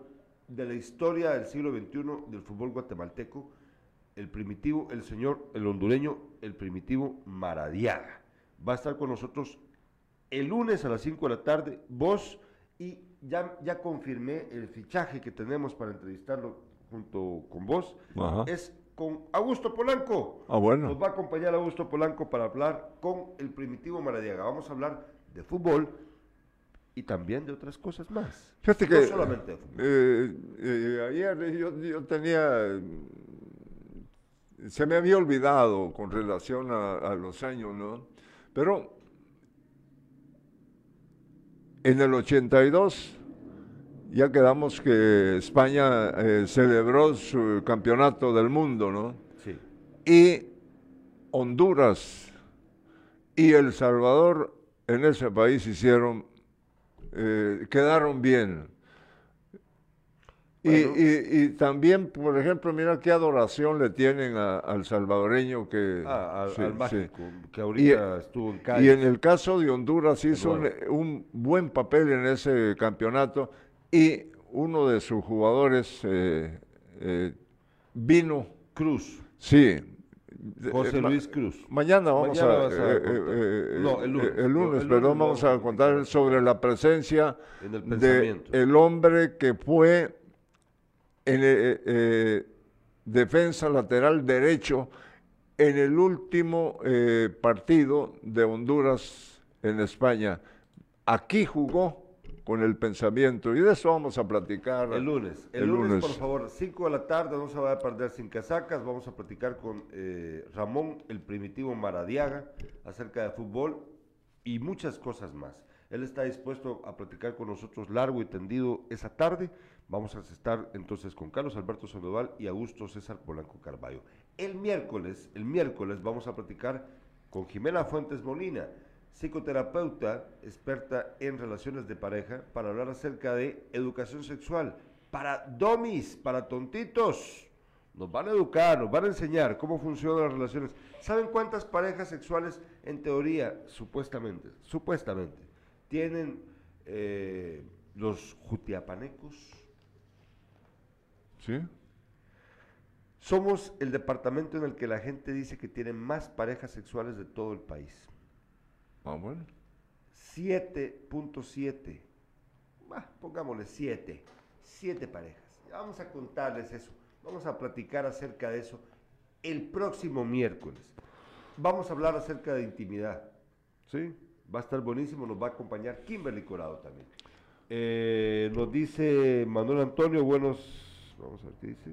de la historia del siglo XXI del fútbol guatemalteco, el primitivo, el señor, el hondureño, el primitivo Maradiaga. Va a estar con nosotros el lunes a las 5 de la tarde, vos, y ya, ya confirmé el fichaje que tenemos para entrevistarlo junto con vos, Ajá. es con Augusto Polanco. Ah, bueno. Nos va a acompañar Augusto Polanco para hablar con el primitivo Maradiaga. Vamos a hablar de fútbol y también de otras cosas más. Fíjate No que solamente de fútbol. eh, eh, ayer yo, yo tenía, se me había olvidado con relación a, a los años, ¿no? Pero en el 82 ya quedamos que España eh, celebró su campeonato del mundo, ¿no? Sí. y Honduras y El Salvador en ese país hicieron, eh, quedaron bien. Y, Bueno. y- y también, por ejemplo, mira qué adoración le tienen a- al salvadoreño que... Ah, al, sí, al sí. mágico, que ahorita estuvo en Cádiz. Y en el caso de Honduras hizo un buen papel en ese campeonato y uno de sus jugadores eh, eh, vino, Cruz, sí. José Eh, Luis Cruz. Mañana vamos Mañana a, a eh, contar. eh, eh, No, el lunes. eh, el lunes, perdón, vamos a contar sobre la presencia de el hombre que fue en, eh, eh, defensa lateral derecho en el último eh, partido de Honduras en España. Aquí jugó con el pensamiento y de eso vamos a platicar El lunes. El, el lunes, lunes. por favor, 5 de la tarde, no se vaya a perder sin casacas. Vamos a platicar con eh, Ramón, el primitivo Maradiaga, acerca de fútbol y muchas cosas más. Él está dispuesto a platicar con nosotros largo y tendido esa tarde. Vamos a estar entonces con Carlos Alberto Sandoval y Augusto César Polanco Carballo. El miércoles, el miércoles vamos a platicar con Jimena Fuentes Molina, psicoterapeuta experta en relaciones de pareja, para hablar acerca de educación sexual para domis, para tontitos. Nos van a educar, nos van a enseñar cómo funcionan las relaciones. ¿Saben cuántas parejas sexuales, en teoría, supuestamente, supuestamente, tienen eh, los jutiapanecos? ¿Sí? Somos el departamento en el que la gente dice que tiene más parejas sexuales de todo el país. Ah, bueno. 7.7. pongámosle 7. Siete parejas. Vamos a contarles eso. Vamos a platicar acerca de eso el próximo miércoles. Vamos a hablar acerca de intimidad. ¿Sí? Va a estar buenísimo. Nos va a acompañar Kimberly Corado también. Eh, nos dice Manuel Antonio, buenos. Vamos a ver qué dice.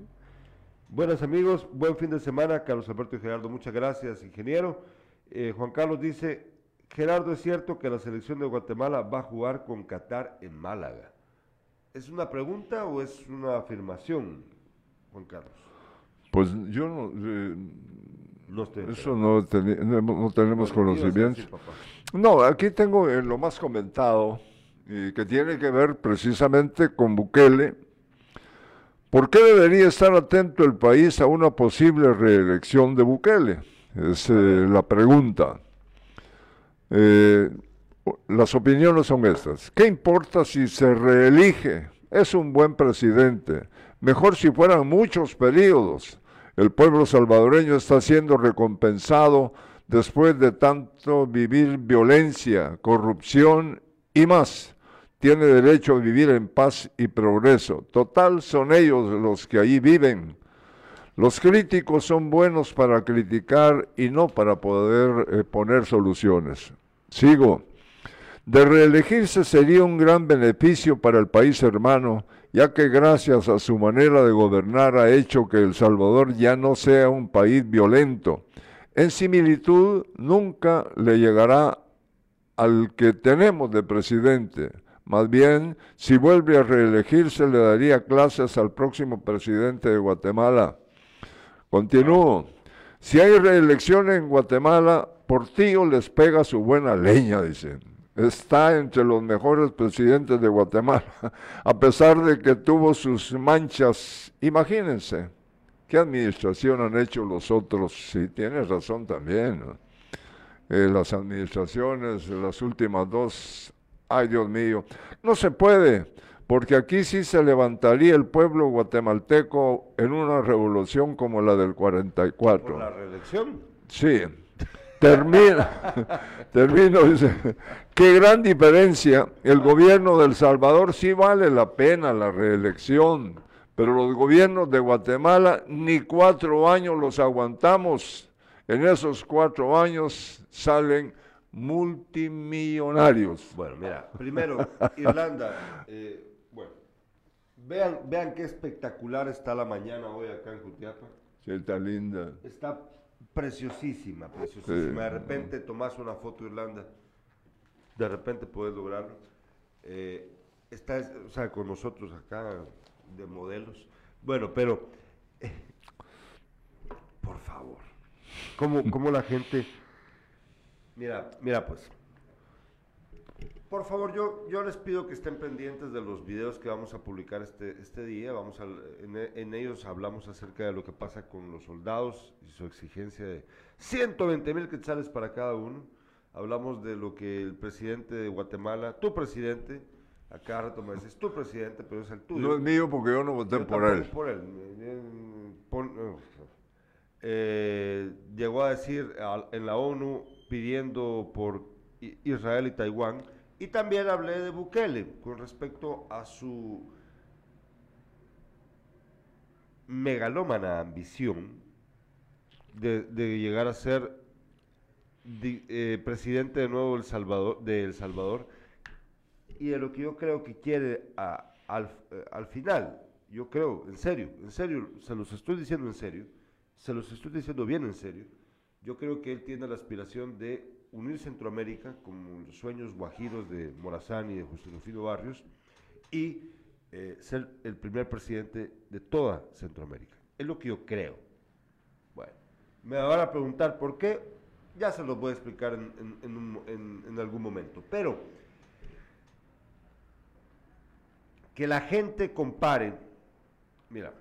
Buenas amigos, buen fin de semana, Carlos Alberto y Gerardo, muchas gracias, ingeniero. Eh, Juan Carlos dice, Gerardo, ¿es cierto que la selección de Guatemala va a jugar con Qatar en Málaga? ¿Es una pregunta o es una afirmación, Juan Carlos? Pues yo no... Eh, eso no, no, tenemos conocimiento. No, aquí tengo en lo más comentado, y que tiene que ver precisamente con Bukele ¿Por qué debería estar atento el país a una posible reelección de Bukele? Es eh, la pregunta. Eh, las opiniones son estas. ¿Qué importa si se reelige? Es un buen presidente. Mejor si fueran muchos periodos. El pueblo salvadoreño está siendo recompensado después de tanto vivir violencia, corrupción y más tiene derecho a vivir en paz y progreso. Total, son ellos los que ahí viven. Los críticos son buenos para criticar y no para poder eh, poner soluciones. Sigo. De reelegirse sería un gran beneficio para el país hermano, ya que gracias a su manera de gobernar ha hecho que El Salvador ya no sea un país violento. En similitud, nunca le llegará al que tenemos de presidente más bien, si vuelve a reelegirse, le daría clases al próximo presidente de Guatemala. Continúo. Si hay reelección en Guatemala, Portillo les pega su buena leña, dicen. Está entre los mejores presidentes de Guatemala, a pesar de que tuvo sus manchas. Imagínense, ¿qué administración han hecho los otros? Sí, tienes razón también. Eh, las administraciones, las últimas dos Ay, Dios mío, no se puede, porque aquí sí se levantaría el pueblo guatemalteco en una revolución como la del 44. ¿Por la reelección? Sí. Termina, termino, dice, qué gran diferencia. El gobierno de El Salvador sí vale la pena la reelección, pero los gobiernos de Guatemala ni cuatro años los aguantamos. En esos cuatro años salen multimillonarios. Bueno, mira, primero, Irlanda, eh, vean, vean qué espectacular está la mañana hoy acá en Jutiapa. Sí, está linda. Está preciosísima, preciosísima. de repente tomas una foto Irlanda, de repente puedes lograrlo. Eh, está, o sea, con nosotros acá de modelos. Bueno, pero, eh, por favor, ¿cómo, cómo la gente Mira, mira pues. Por favor, yo, yo les pido que estén pendientes de los videos que vamos a publicar este, este día. Vamos a, en, ellos hablamos acerca de lo que pasa con los soldados y su exigencia de 120 mil quetzales para cada uno. Hablamos de lo que el presidente de Guatemala, tu presidente, acá rato me dices tu presidente, pero es el tuyo. No es mío porque yo no voté por él. Por él. Eh, llegó a decir en la ONU pidiendo por Israel y Taiwán. Y también hablé de Bukele con respecto a su megalómana ambición de, llegar a ser eh, presidente de nuevo El Salvador, de El Salvador y de lo que yo creo que quiere al, eh, al final. Yo creo, en serio, en serio, se los estoy diciendo en serio, se los estoy diciendo bien en serio yo creo que él tiene la aspiración de unir Centroamérica, como los sueños guajiros de Morazán y de José Rufino Barrios, y eh, ser el primer presidente de toda Centroamérica. Es lo que yo creo. Bueno, me van a preguntar por qué, ya se los voy a explicar en- en algún momento. Pero que la gente compare, mira,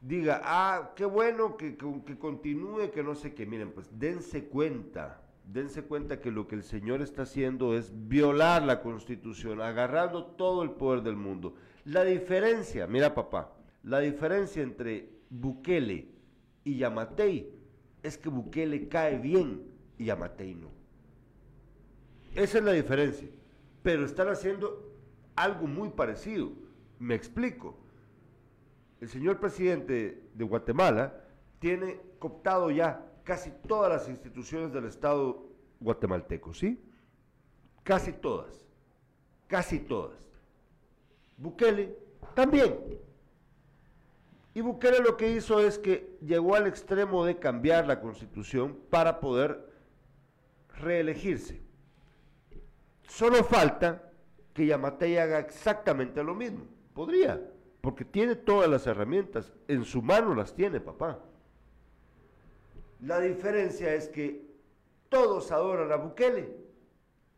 diga, ah, qué bueno que, que- continúe, que no sé qué. Miren, pues dense cuenta, dense cuenta que lo que el Señor está haciendo es violar la Constitución, agarrando todo el poder del mundo. La diferencia, mira papá, la diferencia entre Bukele y Yamatei es que Bukele cae bien y Yamatei no. Esa es la diferencia. Pero están haciendo algo muy parecido. Me explico. El señor presidente de Guatemala tiene cooptado ya casi todas las instituciones del Estado guatemalteco, ¿sí? Casi todas. Casi todas. Bukele también. Y Bukele lo que hizo es que llegó al extremo de cambiar la constitución para poder reelegirse. Solo falta que Yamatei haga exactamente lo mismo. Podría, porque tiene todas las herramientas. En su mano las tiene, papá. La diferencia es que todos adoran a Bukele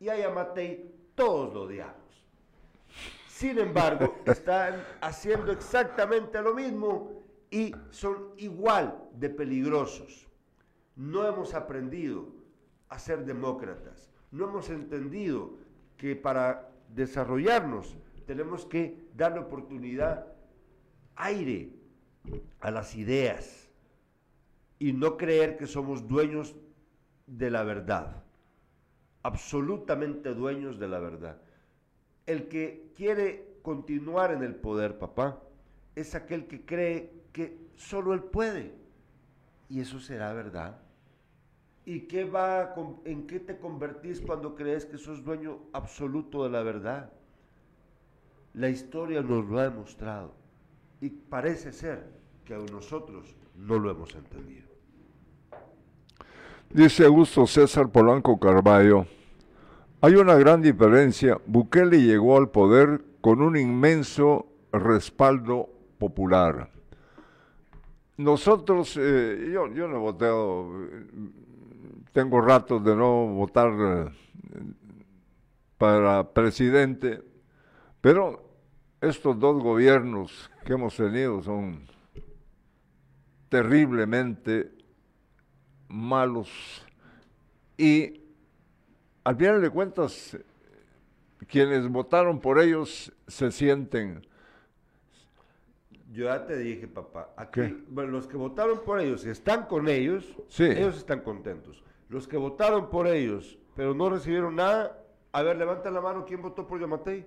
y a Yamatei todos lo odiamos. Sin embargo, están haciendo exactamente lo mismo y son igual de peligrosos. No hemos aprendido a ser demócratas. No hemos entendido que para desarrollarnos tenemos que darle oportunidad, aire a las ideas y no creer que somos dueños de la verdad. Absolutamente dueños de la verdad. El que quiere continuar en el poder, papá, es aquel que cree que solo él puede. Y eso será verdad. ¿Y qué va a en qué te convertís cuando crees que sos dueño absoluto de la verdad? La historia nos lo ha demostrado y parece ser que nosotros no lo hemos entendido. Dice Augusto César Polanco Carballo, hay una gran diferencia. Bukele llegó al poder con un inmenso respaldo popular. Nosotros, eh, yo, yo no he votado, tengo ratos de no votar eh, para presidente, pero estos dos gobiernos que hemos tenido son terriblemente malos y al final de cuentas quienes votaron por ellos se sienten Yo ya te dije, papá, aquí, bueno, los que votaron por ellos y están con ellos, Sí. ellos están contentos. Los que votaron por ellos, pero no recibieron nada, a ver, levanta la mano, ¿quién votó por Yamatei?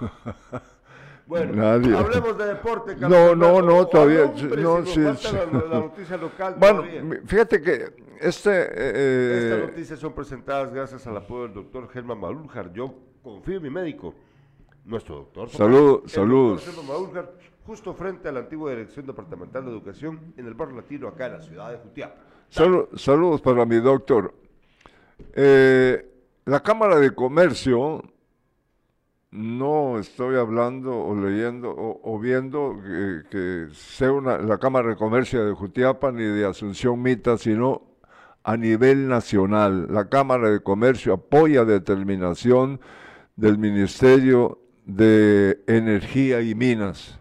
Bueno, Nadie. hablemos de deporte. No, no, no, todavía, no, sí, sí. La, la noticia local bueno todavía. fíjate que este eh, Estas eh, noticias son presentadas gracias al apoyo del doctor Germán Maúljar. Yo confío en mi médico, nuestro doctor. Salud- Germán Maúljar, justo frente a la antigua Dirección Departamental de Educación en el barrio latino, acá en la ciudad de Jutiapa. Salu- saludos para mi doctor. Eh, la Cámara de Comercio, no estoy hablando o leyendo o, o viendo que, sea una, la Cámara de Comercio de Jutiapa ni de Asunción Mita, sino a nivel nacional. La Cámara de Comercio apoya determinación del Ministerio de Energía y Minas.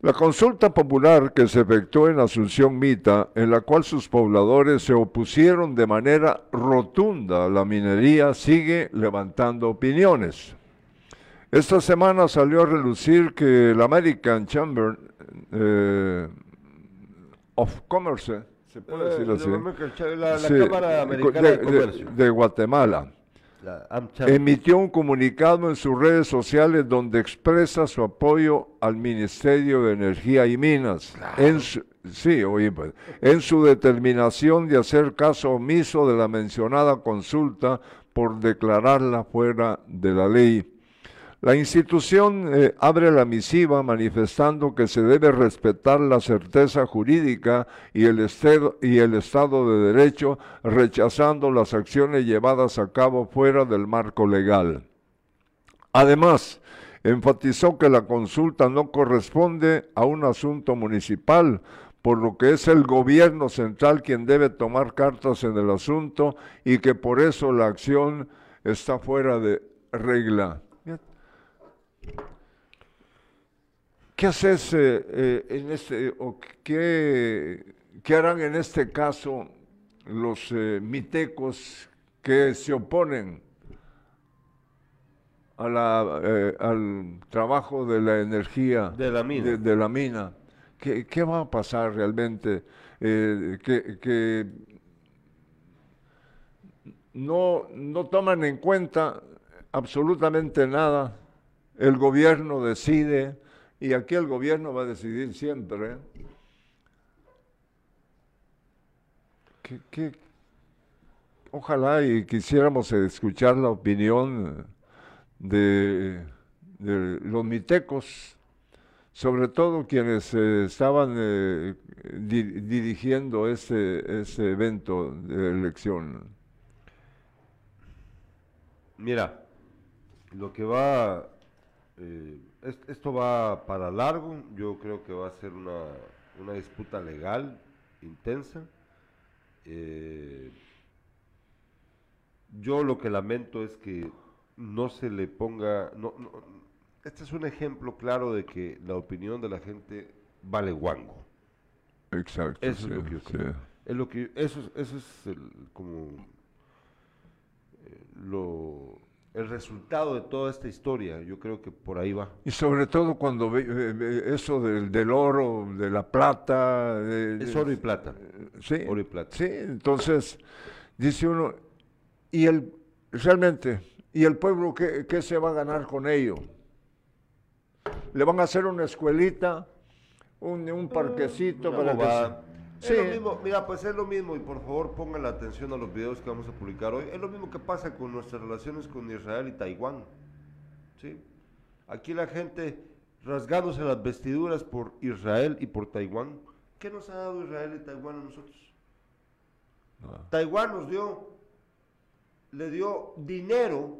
La consulta popular que se efectuó en Asunción Mita, en la cual sus pobladores se opusieron de manera rotunda a la minería, sigue levantando opiniones. Esta semana salió a relucir que el American Chamber eh, of Commerce, se puede decir así, Eh, La, la Sí, Cámara Americana de, de- Comercio. de Guatemala. Emitió un comunicado en sus redes sociales donde expresa su apoyo al Ministerio de Energía y Minas. En su, sí, oye, pues, en su determinación de hacer caso omiso de la mencionada consulta por declararla fuera de la ley. La institución eh, abre la misiva manifestando que se debe respetar la certeza jurídica y el, y el Estado de Derecho, rechazando las acciones llevadas a cabo fuera del marco legal. Además, enfatizó que la consulta no corresponde a un asunto municipal, por lo que es el gobierno central quien debe tomar cartas en el asunto y que por eso la acción está fuera de regla. ¿Qué haces eh, eh, en este, o qué, qué, harán en este caso los eh, mitecos que se oponen a la, al trabajo de la energía de la mina? De, la mina? ¿Qué, ¿Qué, va a pasar realmente? que, que no, no toman en cuenta absolutamente nada el gobierno decide, y aquí el gobierno va a decidir siempre. Que, ojalá y quisiéramos escuchar la opinión de, los mitecos, sobre todo quienes eh, estaban eh, dirigiendo ese, ese evento de elección. Mira, lo que va eh, esto va para largo, yo creo que va a ser una, disputa legal intensa. Eh, yo lo que lamento es que no se le ponga, no, este es un ejemplo claro de que la opinión de la gente vale guango. Exacto. Eso es lo que yo creo. Es lo que, eso, eso es como eh, lo el resultado de toda esta historia. Yo creo que por ahí va. Y sobre todo cuando ve, eso del, del, oro, de la plata. es oro y plata. Sí. Oro y plata. Sí, entonces dice uno, y el, realmente, ¿y el pueblo qué, qué se va a ganar con ello? ¿Le van a hacer una escuelita, un, un parquecito para que es lo mismo, mira, pues es lo mismo, y por favor pongan la atención a los videos que vamos a publicar hoy. Es lo mismo que pasa con nuestras relaciones con Israel y Taiwán. ¿sí? Aquí la gente rasgándose las vestiduras por Israel y por Taiwán. ¿Qué nos ha dado Israel y Taiwán a nosotros? Taiwán nos dio, le dio dinero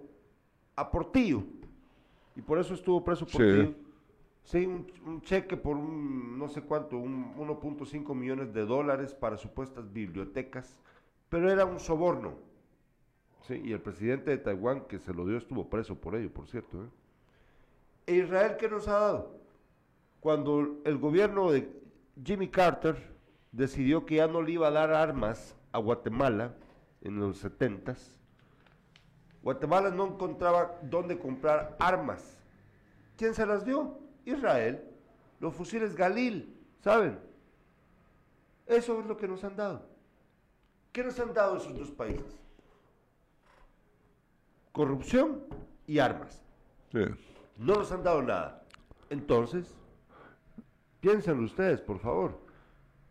a Portillo, y por eso estuvo preso Portillo. Sí, un, cheque por un, no sé cuánto, un 1.5 millones de dólares para supuestas bibliotecas, pero era un soborno. Sí, y el presidente de Taiwán que se lo dio estuvo preso por ello, por cierto. ¿eh? ¿E Israel qué nos ha dado? Cuando el gobierno de Jimmy Carter decidió que ya no le iba a dar armas a Guatemala en los 70 Guatemala no encontraba dónde comprar armas. ¿Quién se las dio? Israel, los fusiles Galil, ¿saben? Eso es lo que nos han dado. ¿Qué nos han dado esos dos países? Corrupción y armas. No nos han dado nada. Entonces, piénsenlo ustedes, por favor.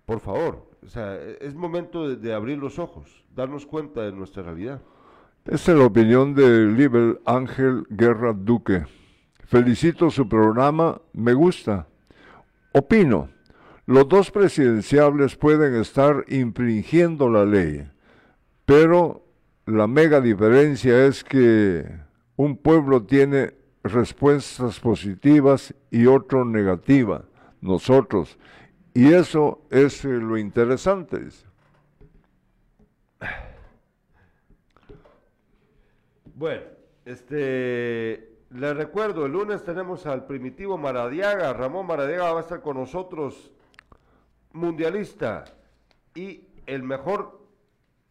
Por favor. O sea, es momento de, abrir los ojos, darnos cuenta de nuestra realidad. Esta es la opinión de Liber Ángel Guerra Duque. Felicito su programa, me gusta. Opino, los dos presidenciables pueden estar infringiendo la ley, pero la mega diferencia es que un pueblo tiene respuestas positivas y otro negativa, nosotros. Y eso es lo interesante. Bueno, este les recuerdo, el lunes tenemos al primitivo Maradiaga. Ramón Maradiaga va a estar con nosotros, mundialista y el mejor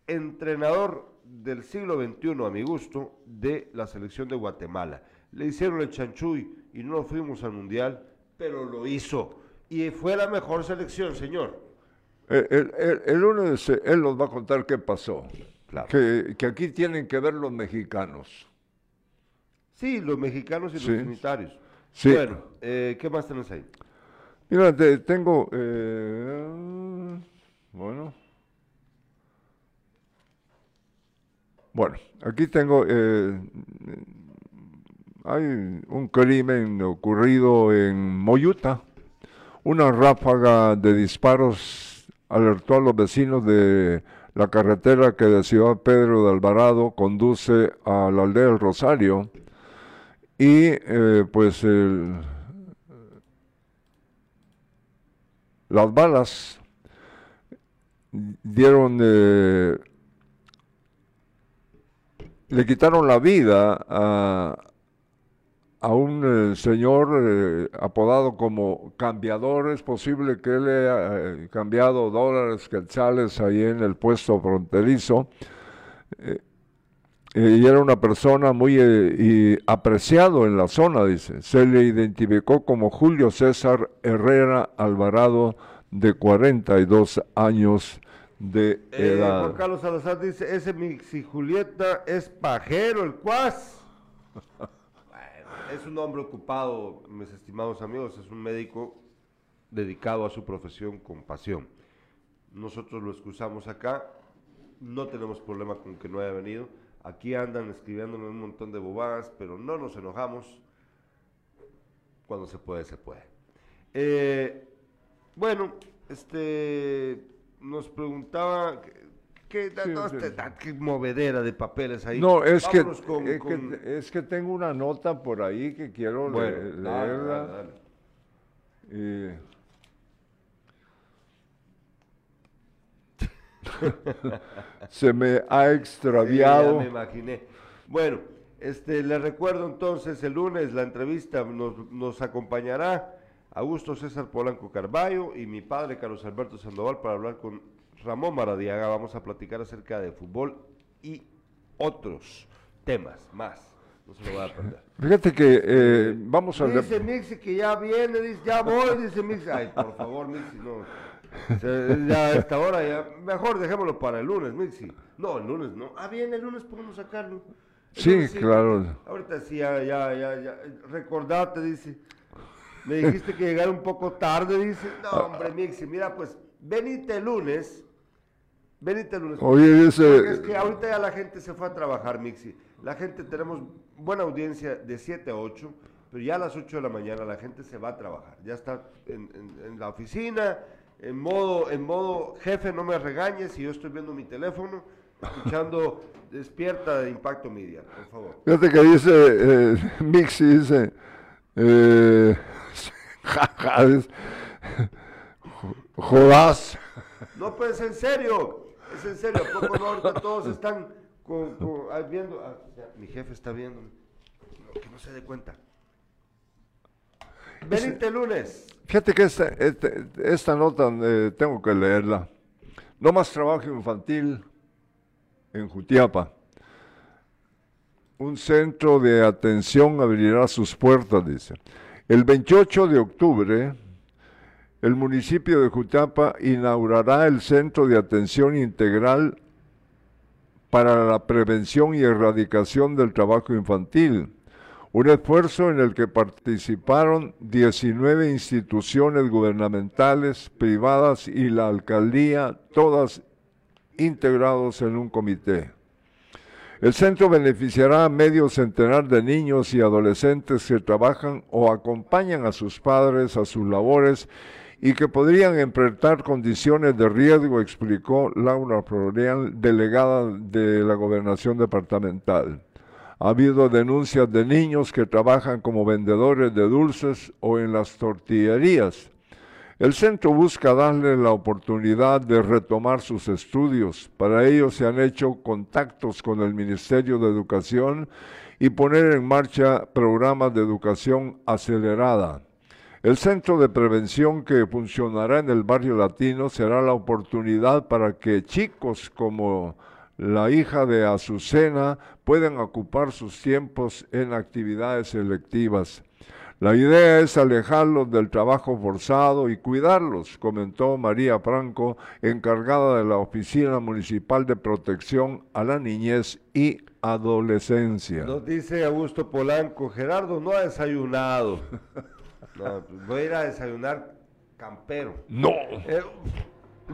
entrenador del siglo XXI, a mi gusto, de la selección de Guatemala. Le hicieron el chanchuy y no fuimos al mundial, pero lo hizo. Y fue la mejor selección, señor. El, lunes él nos va a contar qué pasó. Que, que aquí tienen que ver los mexicanos. Sí, los mexicanos y los unitarios. Sí. Bueno, eh, ¿qué más tenés ahí? Mira, tengo, eh, bueno, bueno, aquí tengo, eh, hay un crimen ocurrido en Moyuta. Una ráfaga de disparos alertó a los vecinos de la carretera que de Ciudad Pedro de Alvarado conduce a la aldea del Rosario. Y eh, pues las balas dieron eh, le quitaron la vida a, a un eh, señor eh, apodado como cambiador. Es posible que él haya eh, cambiado dólares, quetzales ahí en el puesto fronterizo. Y era una persona muy y apreciado en la zona, dice. Se le identificó como Julio César Herrera Alvarado, de 42 años de edad. Juan Carlos Salazar dice, ese Mixi Julieta es pajero, el cuas. es un hombre ocupado, mis estimados amigos, es un médico dedicado a su profesión con pasión. Nosotros lo excusamos acá, no tenemos problema con que no haya venido. Aquí andan escribiéndonos un montón de bobadas, pero no nos enojamos. Cuando se puede, se puede. Eh, bueno, este nos preguntaba ¿Qué, qué movedera de papeles ahí. No, es que, es que, tengo una nota por ahí que quiero leerla. Se me ha extraviado. me imaginé. Bueno, este, le recuerdo entonces el lunes la entrevista nos, nos acompañará Augusto César Polanco Carballo y mi padre Carlos Alberto Sandoval para hablar con Ramón Maradiaga. Vamos a platicar acerca de fútbol y otros temas más. No se lo voy a perder. Fíjate que eh, vamos a... Dice Mixi que ya viene, dice, ya voy, dice Mixi. Ay, por favor, Mixi, no. Ya a esta hora, ya. Mejor dejémoslo para el lunes, Mixi. No, el lunes no. Ah, bien, el lunes podemos sacarlo. sí, claro. Ahorita sí, ya, ya, ya, ya. Recordate, dice. Me dijiste que llegara un poco tarde, dice. No, hombre, Mixi, mira, pues venite el lunes. Venite el lunes. Oye, dice. Es que ahorita ya la gente se fue a trabajar, Mixi. La gente, tenemos buena audiencia de 7 a 8, pero ya a las 8 de la mañana la gente se va a trabajar. Ya está en, la oficina, en modo, en modo, jefe, no me regañes, y yo estoy viendo mi teléfono, escuchando Despierta de Impacto Media, por favor. Fíjate que dice, eh, Mixi dice. Eh, Jodas. No, pues en serio, es en serio. Poco no, ahorita todos están con, viendo. Ah, mi jefe está viendo. que no se dé cuenta. Venite lunes. Fíjate que esta, este, esta, nota eh, tengo que leerla. No más trabajo infantil en Jutiapa. Un centro de atención abrirá sus puertas, dice. El 28 de octubre, el municipio de Jutapa inaugurará el Centro de Atención Integral para la Prevención y Erradicación del Trabajo Infantil, un esfuerzo en el que participaron 19 instituciones gubernamentales, privadas y la alcaldía, todas integrados en un comité. El centro beneficiará a medio centenar de niños y adolescentes que trabajan o acompañan a sus padres a sus labores y que podrían enfrentar condiciones de riesgo, explicó Laura Florian, delegada de la gobernación departamental. Ha habido denuncias de niños que trabajan como vendedores de dulces o en las tortillerías el centro busca darle la oportunidad de retomar sus estudios. Para ello se han hecho contactos con el Ministerio de Educación y poner en marcha programas de educación acelerada. El centro de prevención que funcionará en el barrio latino será la oportunidad para que chicos como la hija de Azucena puedan ocupar sus tiempos en actividades selectivas. La idea es alejarlos del trabajo forzado y cuidarlos, comentó María Franco, encargada de la Oficina Municipal de Protección a la Niñez y Adolescencia. Nos dice Augusto Polanco, Gerardo no ha desayunado. no, pues voy a ir a desayunar campero. No. Eh,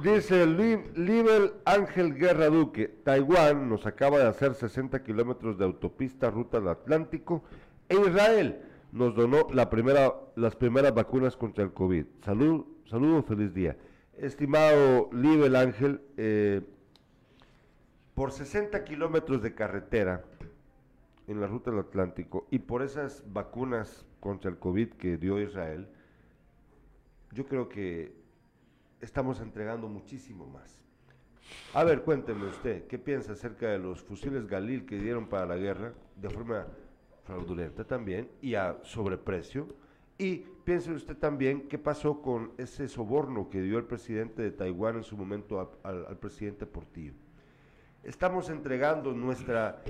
dice Libel Ángel Guerra Duque, Taiwán nos acaba de hacer 60 kilómetros de autopista ruta del Atlántico E Israel nos donó la primera, las primeras vacunas contra el COVID. Salud, saludo, feliz día. Estimado Libel Ángel, eh, por 60 kilómetros de carretera en la ruta del Atlántico y por esas vacunas contra el COVID que dio Israel, yo creo que estamos entregando muchísimo más. A ver, cuénteme usted, ¿qué piensa acerca de los fusiles Galil que dieron para la guerra de forma fraudulenta también y a sobreprecio? Y piense usted también qué pasó con ese soborno que dio el presidente de Taiwán en su momento al, al presidente Portillo. Estamos entregando nuestra...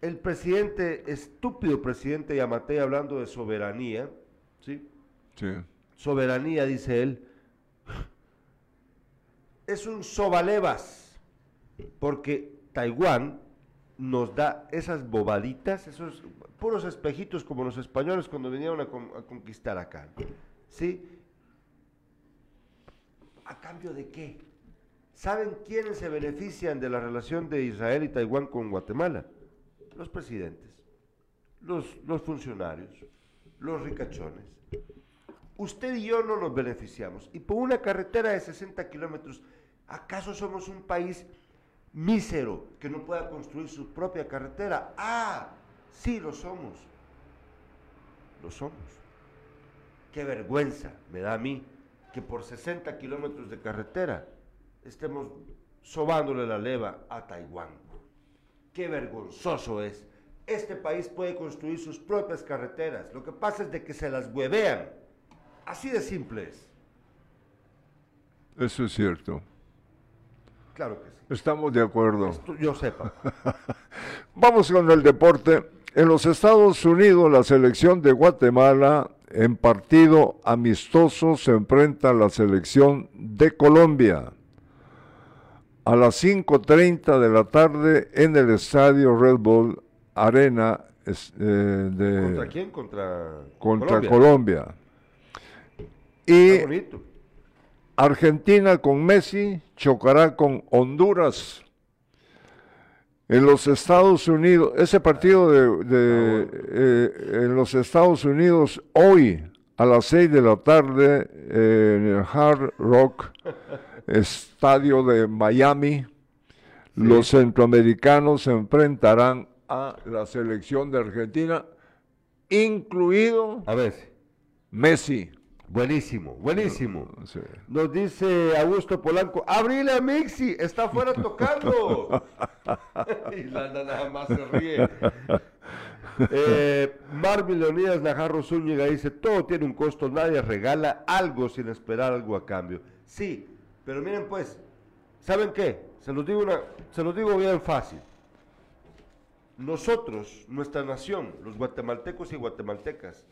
El presidente, estúpido presidente Yamatei hablando de soberanía, ¿sí? Sí. Soberanía, dice él, es un sobalevas, porque Taiwán nos da esas bobaditas, esos puros espejitos como los españoles cuando vinieron a, conquistar acá. ¿Sí? ¿A cambio de qué? ¿Saben quiénes se benefician de la relación de Israel y Taiwán con Guatemala? Los presidentes, los, los funcionarios, los ricachones. Usted y yo no nos beneficiamos. Y por una carretera de 60 kilómetros ¿Acaso somos un país mísero que no pueda construir su propia carretera? Ah, sí lo somos. Lo somos. Qué vergüenza me da a mí que por 60 kilómetros de carretera estemos sobándole la leva a Taiwán. Qué vergonzoso es. Este país puede construir sus propias carreteras. Lo que pasa es de que se las huevean. Así de simple es. Eso es cierto. Claro que sí. Estamos de acuerdo. yo sepa. Vamos con el deporte. En los Estados Unidos, la selección de Guatemala en partido amistoso se enfrenta a la selección de Colombia a las 5.30 de la tarde en el estadio Red Bull Arena eh, de, ¿Contra quién? Contra, contra Colombia. Y bonito. Argentina con Messi chocará con Honduras. En los Estados Unidos, ese partido de, eh, en los Estados Unidos hoy a las 6 de la tarde en el Hard Rock Estadio de Miami, los centroamericanos se enfrentarán a la selección de Argentina, incluido a ver. Messi. Buenísimo, buenísimo. Nos dice Augusto Polanco, abrile a Mixi, está afuera tocando. y Landa nada más se ríe. Eh, Marvin Leonidas Najarro Zúñiga dice, todo tiene un costo, nadie regala algo sin esperar algo a cambio. Sí, pero miren pues, ¿saben qué? Se los digo, una, se los digo bien fácil. Nosotros, nuestra nación, los guatemaltecos y guatemaltecas,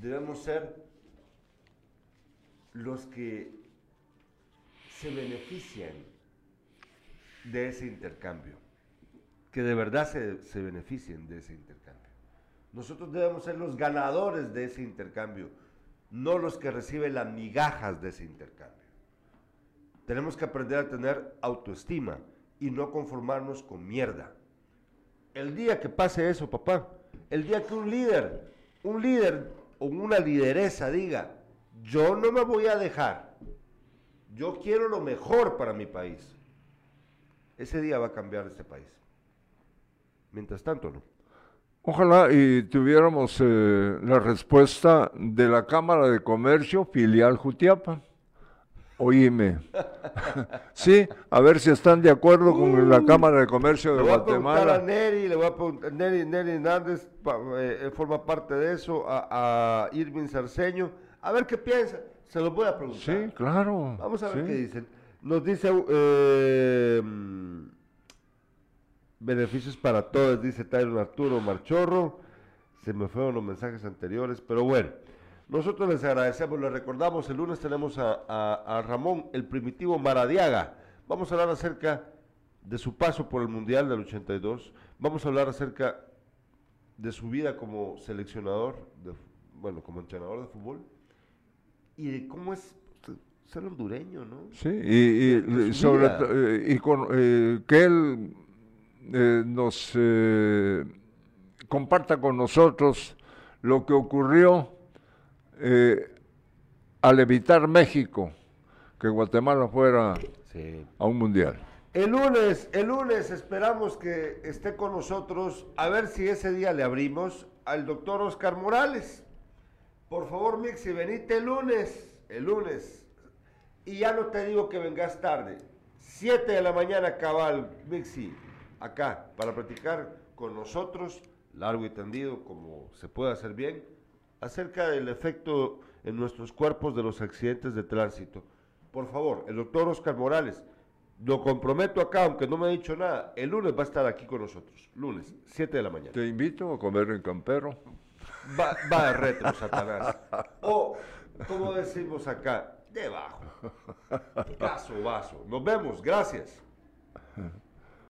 debemos ser los que se benefician de ese intercambio, que de verdad se, se, beneficien de ese intercambio. Nosotros debemos ser los ganadores de ese intercambio, no los que reciben las migajas de ese intercambio. Tenemos que aprender a tener autoestima y no conformarnos con mierda. El día que pase eso, papá, el día que un líder, un líder o una lideresa diga, yo no me voy a dejar. Yo quiero lo mejor para mi país. Ese día va a cambiar este país. Mientras tanto, no. Ojalá y tuviéramos eh, la respuesta de la Cámara de Comercio filial Jutiapa. Oíme. sí, a ver si están de acuerdo con la Cámara de Comercio de Guatemala. Le voy a Neri, le voy a preguntar, Neri, Neri Hernández eh, forma parte de eso, a, a Irving Sarceño a ver qué piensa. Se lo voy a preguntar. Sí, claro. Vamos a ver qué dicen. Nos dice eh, beneficios para todos, dice Tyron Arturo Marchorro. Se me fueron los mensajes anteriores, pero bueno. Nosotros les agradecemos, les recordamos, el lunes tenemos a, a Ramón, el primitivo Maradiaga. Vamos a hablar acerca de su paso por el Mundial del 82. Vamos a hablar acerca de su vida como seleccionador, de, bueno, como entrenador de fútbol y de cómo es ser hondureño, ¿no? Sí, y, sobre eh, y con, eh, que él eh, nos comparta con nosotros lo que ocurrió eh, al evitar México que Guatemala fuera Sí. a un mundial. El lunes, el lunes esperamos que esté con nosotros, a ver si ese día le abrimos al doctor Oscar Morales. Por favor, Mixi, venite el lunes, el lunes. Y ya no te digo que vengas tarde. Siete de la mañana cabal, Mixi, acá, para platicar con nosotros, largo y tendido, como se puede hacer bien, acerca del efecto en nuestros cuerpos de los accidentes de tránsito. Por favor, el doctor Oscar Morales, lo comprometo acá, aunque no me ha dicho nada, el lunes va a estar aquí con nosotros. Lunes, 7 de la mañana. Te invito a comer en Campero. Va, va retro, Satanás. O, como decimos acá, debajo. Caso vaso. Nos vemos, gracias.